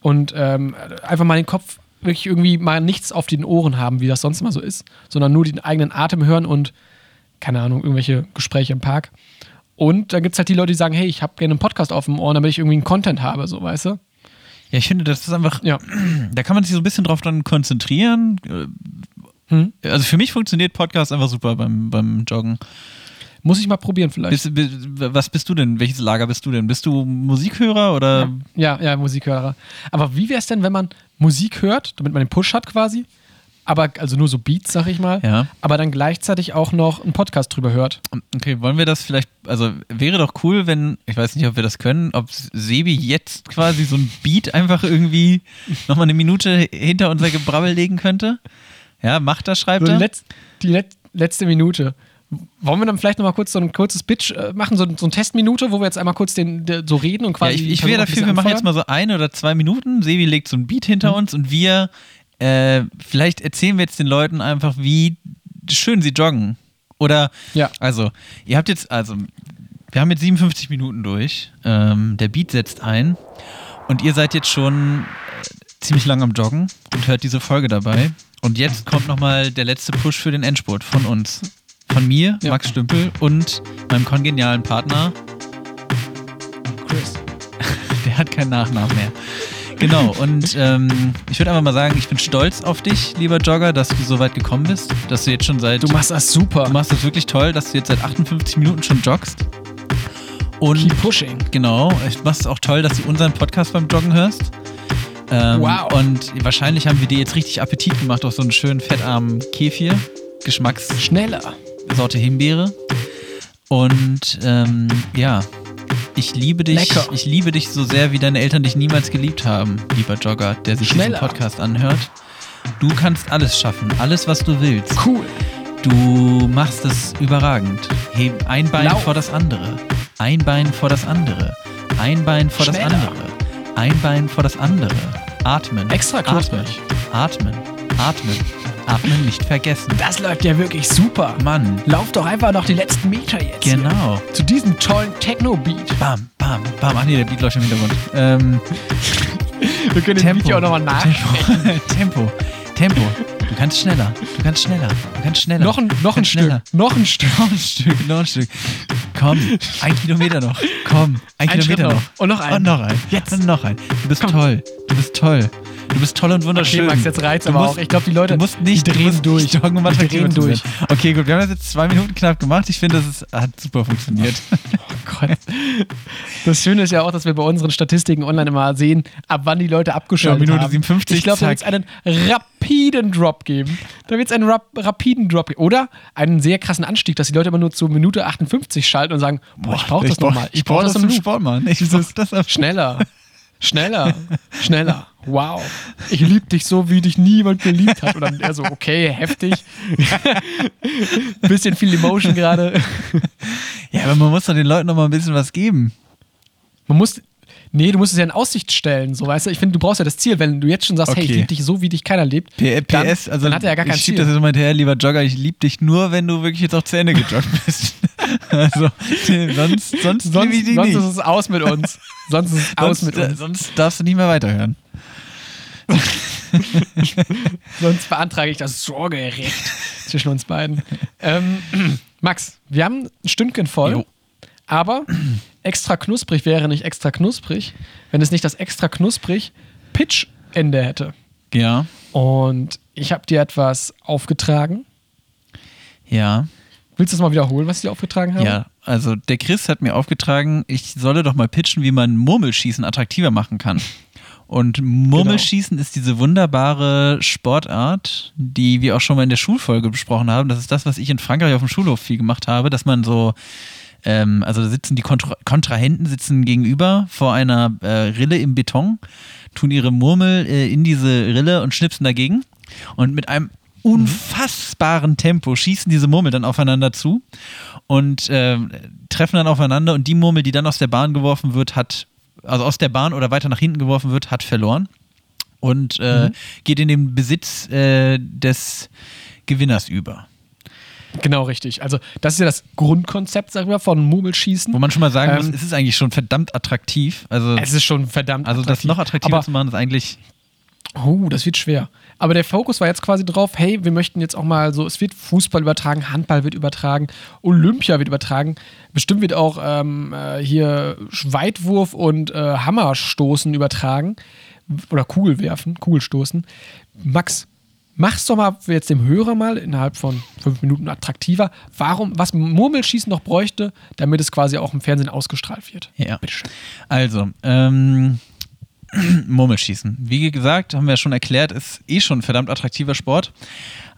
Speaker 2: Und ähm, einfach mal den Kopf wirklich irgendwie mal nichts auf den Ohren haben, wie das sonst immer so ist, sondern nur den eigenen Atem hören und, keine Ahnung, irgendwelche Gespräche im Park. Und dann gibt es halt die Leute, die sagen, hey, ich habe gerne einen Podcast auf dem Ohr, damit ich irgendwie einen Content habe, so, weißt du?
Speaker 1: Ja, ich finde, das ist einfach,
Speaker 2: Ja. [CLEARS THROAT]
Speaker 1: da kann man sich so ein bisschen drauf dann konzentrieren.
Speaker 2: Hm?
Speaker 1: Also für mich funktioniert Podcast einfach super beim, beim Joggen.
Speaker 2: Muss ich mal probieren vielleicht.
Speaker 1: Bist, bi- was bist du denn? Welches Lager bist du denn? Bist du Musikhörer oder?
Speaker 2: Ja, ja, Musikhörer. Aber wie wäre es denn, wenn man Musik hört, damit man den Push hat quasi, aber also nur so Beats, sag ich mal,
Speaker 1: Ja.
Speaker 2: aber dann gleichzeitig auch noch einen Podcast drüber hört?
Speaker 1: Okay, wollen wir das vielleicht, also wäre doch cool, wenn, ich weiß nicht, ob wir das können, ob Sebi jetzt quasi so ein Beat einfach irgendwie nochmal eine Minute hinter unser Gebrabbel legen könnte? Ja, macht das, schreibt
Speaker 2: So
Speaker 1: er.
Speaker 2: letz, die let, letzte Minute. Wollen wir dann vielleicht noch mal kurz so ein kurzes Pitch äh, machen, so, so eine Testminute, wo wir jetzt einmal kurz den, der, so reden und
Speaker 1: Ja,
Speaker 2: quasi.
Speaker 1: ich, ich
Speaker 2: versuchen,
Speaker 1: wäre
Speaker 2: ein
Speaker 1: dafür, wir machen jetzt mal so eine oder zwei Minuten. Sebi legt so ein Beat hinter
Speaker 2: Mhm.
Speaker 1: uns und wir, äh, vielleicht erzählen wir jetzt den Leuten einfach, wie schön sie joggen. Oder,
Speaker 2: Ja.
Speaker 1: also, ihr habt jetzt, also, wir haben jetzt 57 Minuten durch. Ähm, der Beat setzt ein und ihr seid jetzt schon äh, ziemlich lang am Joggen und hört diese Folge dabei. Und jetzt kommt nochmal der letzte Push für den Endspurt von uns. Von mir,
Speaker 2: Ja.
Speaker 1: Max Stümpel und meinem kongenialen Partner
Speaker 2: Chris. [LAUGHS]
Speaker 1: der hat keinen Nachnamen mehr. Genau, und ähm, ich würde einfach mal sagen, ich bin stolz auf dich, lieber Jogger, dass du so weit gekommen bist, dass du jetzt schon seit.
Speaker 2: Du machst das super.
Speaker 1: du machst das wirklich toll, dass du jetzt seit 58 Minuten schon joggst. Und
Speaker 2: Keep pushing.
Speaker 1: genau, ich machst es auch toll, dass du unseren Podcast beim Joggen hörst. Ähm,
Speaker 2: Wow.
Speaker 1: Und wahrscheinlich haben wir dir jetzt richtig Appetit gemacht auf so einen schönen fettarmen Kefir. Geschmackssorte
Speaker 2: Schneller.
Speaker 1: Himbeere. Und ähm, ja, ich liebe dich.
Speaker 2: Lecker.
Speaker 1: Ich liebe dich so sehr, wie deine Eltern dich niemals geliebt haben, lieber Jogger, der sich
Speaker 2: Schneller.
Speaker 1: diesen Podcast anhört. Du kannst alles schaffen, alles, was du willst.
Speaker 2: Cool.
Speaker 1: Du machst es überragend. Heb ein Bein
Speaker 2: Lauf.
Speaker 1: vor das andere. Ein Bein vor das andere. Ein Bein vor das
Speaker 2: Schneller.
Speaker 1: andere. Ein Bein vor das andere. Atmen.
Speaker 2: Extra
Speaker 1: Atmen.
Speaker 2: knusprig.
Speaker 1: Atmen. Atmen. Atmen nicht vergessen.
Speaker 2: Das läuft ja wirklich super.
Speaker 1: Mann.
Speaker 2: Lauf doch einfach noch die letzten Meter jetzt.
Speaker 1: Genau.
Speaker 2: Hier. Zu diesem tollen Techno-Beat.
Speaker 1: Bam, bam, bam. Ach nee, der Beat läuft schon im Hintergrund. Ähm,
Speaker 2: Wir können den
Speaker 1: Tempo.
Speaker 2: Video auch nochmal nachsprechen. [LAUGHS]
Speaker 1: Tempo. Tempo. Du kannst schneller. Du kannst schneller. Du kannst schneller.
Speaker 2: Noch ein, noch ein Stück.
Speaker 1: schneller.
Speaker 2: Noch ein Stück.
Speaker 1: Noch ein Stück, noch ein Stück. Komm, ein Kilometer noch. Komm, ein,
Speaker 2: Ein
Speaker 1: Kilometer noch.
Speaker 2: noch. Und noch einen.
Speaker 1: Und noch ein.
Speaker 2: Jetzt.
Speaker 1: Und noch ein. Du bist
Speaker 2: Komm.
Speaker 1: toll. Du bist toll. Du bist toll und wunderschön.
Speaker 2: Okay, Max, jetzt reizt aber
Speaker 1: musst-
Speaker 2: auch. Ich glaube, die Leute
Speaker 1: Du musst nicht,
Speaker 2: drehen
Speaker 1: musst
Speaker 2: durch.
Speaker 1: Nicht attraktiver
Speaker 2: drehen durch.
Speaker 1: sein. Okay, gut, wir haben das jetzt zwei Minuten knapp gemacht. Ich finde, das ist, hat super funktioniert. [LAUGHS]
Speaker 2: Gott. Das Schöne ist ja auch, dass wir bei unseren Statistiken online immer sehen, ab wann die Leute abgeschaltet
Speaker 1: Ja, Minute
Speaker 2: haben.
Speaker 1: 57,
Speaker 2: Ich glaube, da wird es einen rapiden Drop geben. Da wird es einen rap rapiden Drop geben. Oder einen sehr krassen Anstieg, dass die Leute immer nur zu Minute 58 schalten und sagen, boah, ich brauche das
Speaker 1: brauch-
Speaker 2: nochmal.
Speaker 1: Ich brauche das
Speaker 2: im
Speaker 1: zum
Speaker 2: Loop.
Speaker 1: Sport, Mann. Ich brauch das
Speaker 2: Schneller. Schneller. [LAUGHS] Schneller. Wow. Ich liebe dich so, wie dich niemand geliebt hat. Und dann er so, okay, heftig. [LAUGHS] Bisschen viel Emotion gerade.
Speaker 1: Ja, aber man muss doch den Leuten noch mal ein bisschen was geben.
Speaker 2: Man muss. Nee, du musst es ja in Aussicht stellen, so weißt du. Ich finde, du brauchst ja das Ziel. Wenn du jetzt schon sagst, hey, ich
Speaker 1: Okay.
Speaker 2: liebe dich so, wie dich keiner liebt,
Speaker 1: P
Speaker 2: dann,
Speaker 1: PS, also
Speaker 2: dann hat er ja gar kein
Speaker 1: ich schieb
Speaker 2: Ziel.
Speaker 1: das jetzt mal hinterher, lieber Jogger, ich liebe dich nur, wenn du wirklich jetzt auch zu Ende gejoggt bist. Also, sonst, sonst,
Speaker 2: sonst sonst
Speaker 1: nicht.
Speaker 2: ist es aus mit uns. Sonst ist es aus
Speaker 1: sonst,
Speaker 2: mit
Speaker 1: äh,
Speaker 2: uns.
Speaker 1: sonst darfst du nicht mehr weiterhören. [LAUGHS]
Speaker 2: Sonst beantrage ich das Sorgerecht zwischen uns beiden. Ähm, Max, wir haben ein Stündchen voll,
Speaker 1: Jo.
Speaker 2: aber extra knusprig wäre nicht extra knusprig, wenn es nicht das extra knusprig Pitch-Ende hätte.
Speaker 1: Ja,
Speaker 2: Und ich habe dir etwas aufgetragen.
Speaker 1: ja,
Speaker 2: Willst du es mal wiederholen, was ich dir aufgetragen habe?
Speaker 1: ja. Also, der Chris hat mir aufgetragen, ich solle doch mal pitchen, wie man Murmelschießen attraktiver machen kann. Und Murmelschießen ist diese wunderbare Sportart, die wir auch schon mal in der Schulfolge besprochen haben. Das ist das, was ich in Frankreich auf dem Schulhof viel gemacht habe, dass man so, ähm, also da sitzen die Kontra Kontrahenten sitzen gegenüber vor einer äh, Rille im Beton, tun ihre Murmel äh, in diese Rille und schnipsen dagegen. Und mit einem unfassbaren Tempo schießen diese Murmel dann aufeinander zu und ähm, treffen dann aufeinander und die Murmel, die dann aus der Bahn geworfen wird, hat, also aus der Bahn oder weiter nach hinten geworfen wird, hat verloren und äh, geht in den Besitz äh, des Gewinners über.
Speaker 2: Genau, richtig. Also, das ist ja das Grundkonzept, sagen wir, von Murmelschießen.
Speaker 1: Wo man schon mal sagen
Speaker 2: Ähm,
Speaker 1: muss, es ist eigentlich schon verdammt attraktiv. Also,
Speaker 2: Es ist schon verdammt
Speaker 1: also das noch attraktiver zu machen, ist eigentlich.
Speaker 2: Oh, das wird schwer. Aber der Fokus war jetzt quasi drauf, hey, wir möchten jetzt auch mal so, es wird Fußball übertragen, Handball wird übertragen, Olympia wird übertragen, bestimmt wird auch ähm, äh, hier Weitwurf und äh, Hammerstoßen übertragen oder Kugelwerfen, Kugelstoßen. Max, mach's doch mal jetzt dem Hörer mal innerhalb von fünf Minuten attraktiver, warum, was Murmelschießen noch bräuchte, damit es quasi auch im Fernsehen ausgestrahlt wird.
Speaker 1: Ja.
Speaker 2: Bitteschön.
Speaker 1: Also, ähm, [CLEARS THROAT] Murmelschießen. Wie gesagt, haben wir ja schon erklärt, ist eh schon ein verdammt attraktiver Sport.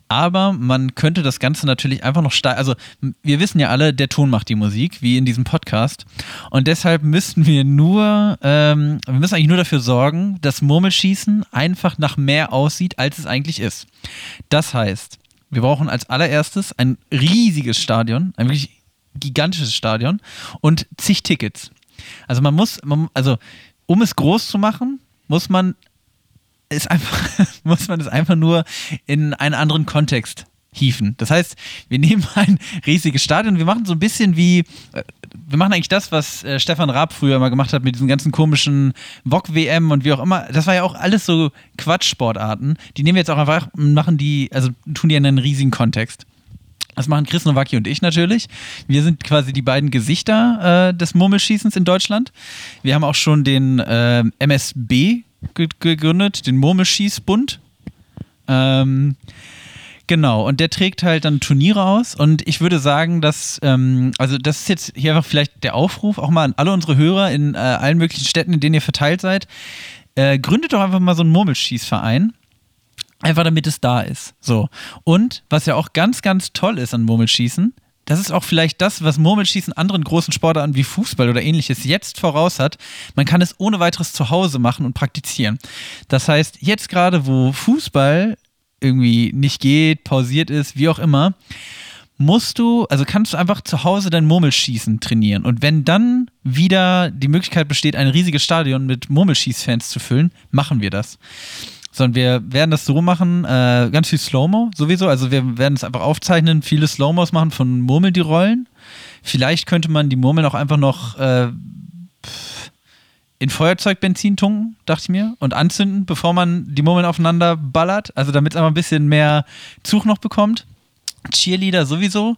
Speaker 1: Aber man könnte das Ganze natürlich einfach noch stark. Also, wir wissen ja alle, der Ton macht die Musik, wie in diesem Podcast. Und deshalb müssten wir nur, ähm, wir müssen eigentlich nur dafür sorgen, dass Murmelschießen einfach nach mehr aussieht, als es eigentlich ist. Das heißt, wir brauchen als allererstes ein riesiges Stadion, ein wirklich gigantisches Stadion und zig Tickets. Also man muss, man, also um es groß zu machen, muss man es einfach, [LAUGHS] muss man es einfach nur in einen anderen Kontext hieven. Das heißt, wir nehmen [LAUGHS] ein riesiges Stadion, wir machen so ein bisschen wie, äh, wir machen eigentlich das, was äh, Stefan Raab früher mal gemacht hat mit diesen ganzen komischen VOG-WM und wie auch immer. Das war ja auch alles so Quatschsportarten. Die nehmen wir jetzt auch einfach und machen die, also tun die in einen riesigen Kontext. Das machen Chris Nowacki und ich natürlich. Wir sind quasi die beiden Gesichter äh, des Murmelschießens in Deutschland. Wir haben auch schon den äh, MSB ge gegründet, den Murmelschießbund. Ähm, genau, und der trägt halt dann Turniere aus. Und ich würde sagen, dass, ähm, also das ist jetzt hier einfach vielleicht der Aufruf, auch mal an alle unsere Hörer in äh, allen möglichen Städten, in denen ihr verteilt seid. Äh, gründet doch einfach mal so einen Murmelschießverein. Einfach damit es da ist. So. Und was ja auch ganz, ganz toll ist an Murmelschießen, das ist auch vielleicht das, was Murmelschießen anderen großen Sportarten wie Fußball oder ähnliches jetzt voraus hat. Man kann es ohne weiteres zu Hause machen und praktizieren. Das heißt, jetzt gerade, wo Fußball irgendwie nicht geht, pausiert ist, wie auch immer, musst du, also kannst du einfach zu Hause dein Murmelschießen trainieren. Und wenn dann wieder die Möglichkeit besteht, ein riesiges Stadion mit Murmelschießfans zu füllen, machen wir das. Sondern wir werden das so machen, äh, ganz viel Slow-Mo sowieso. Also wir werden es einfach aufzeichnen, viele Slow-Mos machen von Murmel die Rollen. Vielleicht könnte man die Murmeln auch einfach noch äh, in Feuerzeugbenzin tunken, dachte ich mir, und anzünden, bevor man die Murmeln aufeinander ballert. Also damit es einfach ein bisschen mehr Zug noch bekommt. Cheerleader sowieso.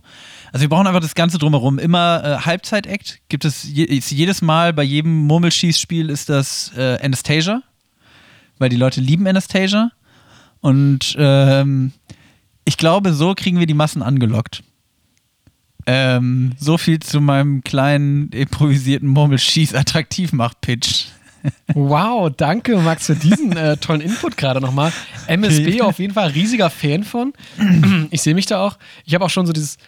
Speaker 1: Also wir brauchen einfach das Ganze drumherum. Immer äh, Halbzeit-Act gibt es je, jedes Mal bei jedem Murmelschießspiel ist das äh, Anastasia, weil die Leute lieben Anastasia. Und ähm, ich glaube, so kriegen wir die Massen angelockt. Ähm, so viel zu meinem kleinen improvisierten Murmelschieß-Attraktivmach-Pitch.
Speaker 2: Wow, danke Max für diesen äh, tollen Input gerade nochmal. MSB auf jeden Fall riesiger Fan von. [CLEARS THROAT] Ich sehe mich da auch. Ich habe auch schon so dieses,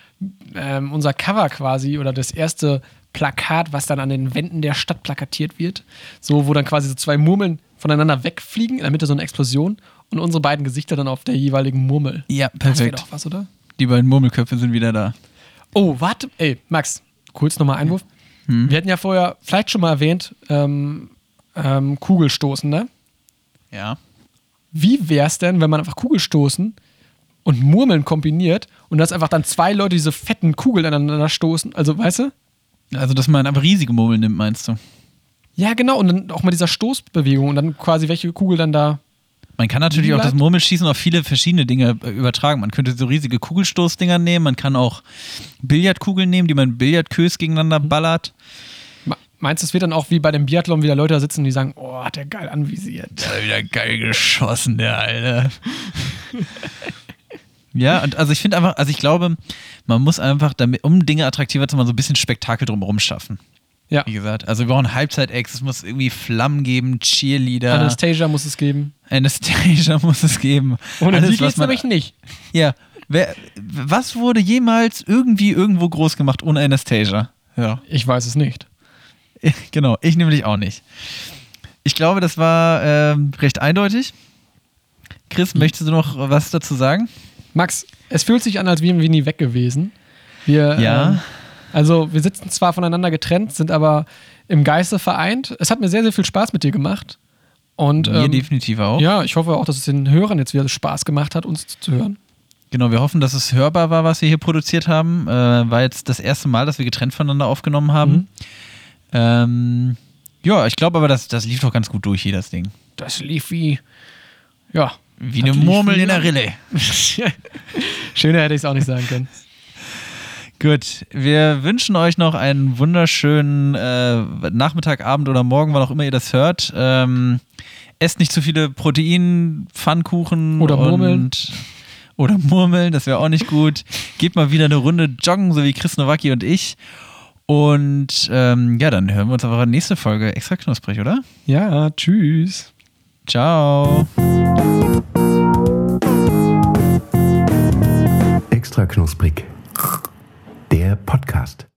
Speaker 2: ähm, unser Cover quasi oder das erste Plakat, was dann an den Wänden der Stadt plakatiert wird. So, wo dann quasi so zwei Murmeln voneinander wegfliegen, in der Mitte so eine Explosion und unsere beiden Gesichter dann auf der jeweiligen Murmel.
Speaker 1: Ja,
Speaker 2: Das
Speaker 1: perfekt.
Speaker 2: doch was, oder?
Speaker 1: Die beiden Murmelköpfe sind wieder da.
Speaker 2: Oh, warte. Ey, Max, kurz nochmal Einwurf. Wir hatten ja vorher vielleicht schon mal erwähnt, ähm, ähm, Kugelstoßen, ne?
Speaker 1: Ja.
Speaker 2: Wie wär's denn, wenn man einfach Kugelstoßen und Murmeln kombiniert und das einfach dann zwei Leute diese fetten Kugeln aneinander stoßen? Also, weißt du?
Speaker 1: Also, dass man einfach riesige Murmeln nimmt, meinst du?
Speaker 2: Ja, genau. Und dann auch mal dieser Stoßbewegung und dann quasi welche Kugel dann da.
Speaker 1: Man kann natürlich auch das? Murmelschießen auf viele verschiedene Dinge äh, übertragen. Man könnte so riesige Kugelstoßdinger nehmen, man kann auch Billardkugeln nehmen, die man Billardkös gegeneinander ballert.
Speaker 2: Me- Meinst du, es wird dann auch wie bei dem Biathlon wieder Leute da sitzen, die sagen, oh, hat der geil anvisiert.
Speaker 1: Der hat wieder geil geschossen, der Alte. [LAUGHS] ja, und also ich finde einfach, also ich glaube, man muss einfach, damit, um Dinge attraktiver zu machen, so ein bisschen Spektakel drumherum schaffen.
Speaker 2: Ja.
Speaker 1: Wie gesagt, also wir brauchen Halbzeit-Acts, es muss irgendwie Flammen geben, Cheerleader.
Speaker 2: Anastasia muss es geben.
Speaker 1: Anastasia [LAUGHS] muss es geben.
Speaker 2: Ohne
Speaker 1: Alles,
Speaker 2: die geht's
Speaker 1: man-
Speaker 2: nämlich nicht.
Speaker 1: Ja. Wer, was wurde jemals irgendwie irgendwo groß gemacht ohne Anastasia? Ja.
Speaker 2: Ich weiß es nicht. [LAUGHS]
Speaker 1: Genau, ich nämlich auch nicht. Ich glaube, das war ähm, recht eindeutig. Chris, möchtest du noch was dazu sagen?
Speaker 2: Max, es fühlt sich an, als wären wir nie weg gewesen. Wir,
Speaker 1: Ja.
Speaker 2: Ähm, also, wir sitzen zwar voneinander getrennt, sind aber im Geiste vereint. Es hat mir sehr, sehr viel Spaß mit dir gemacht. Und
Speaker 1: Mir
Speaker 2: ähm,
Speaker 1: definitiv auch.
Speaker 2: ja, ich hoffe auch, dass es den Hörern jetzt wieder Spaß gemacht hat, uns zu hören.
Speaker 1: Genau, wir hoffen, dass es hörbar war, was wir hier produziert haben. Äh, war jetzt das erste Mal, dass wir getrennt voneinander aufgenommen haben.
Speaker 2: Mhm.
Speaker 1: Ähm, ja, ich glaube aber, das, das lief doch ganz gut durch hier, das Ding.
Speaker 2: Das lief wie, ja.
Speaker 1: Wie eine Murmel
Speaker 2: wie-
Speaker 1: in der Rille. [LAUGHS]
Speaker 2: Schöner hätte ich es auch nicht sagen können.
Speaker 1: Gut, wir wünschen euch noch einen wunderschönen äh, Nachmittag, Abend oder Morgen, wann auch immer ihr das hört. Ähm, esst nicht zu viele Protein, Pfannkuchen
Speaker 2: Oder Murmeln.
Speaker 1: Und, oder Murmeln, das wäre auch nicht gut. Gebt mal wieder eine Runde joggen, so wie Chris Nowacki und ich. Und ähm, ja, dann hören wir uns in der nächsten Folge extra knusprig, oder?
Speaker 2: Ja, tschüss.
Speaker 1: Ciao.
Speaker 3: Extra knusprig. Der Podcast.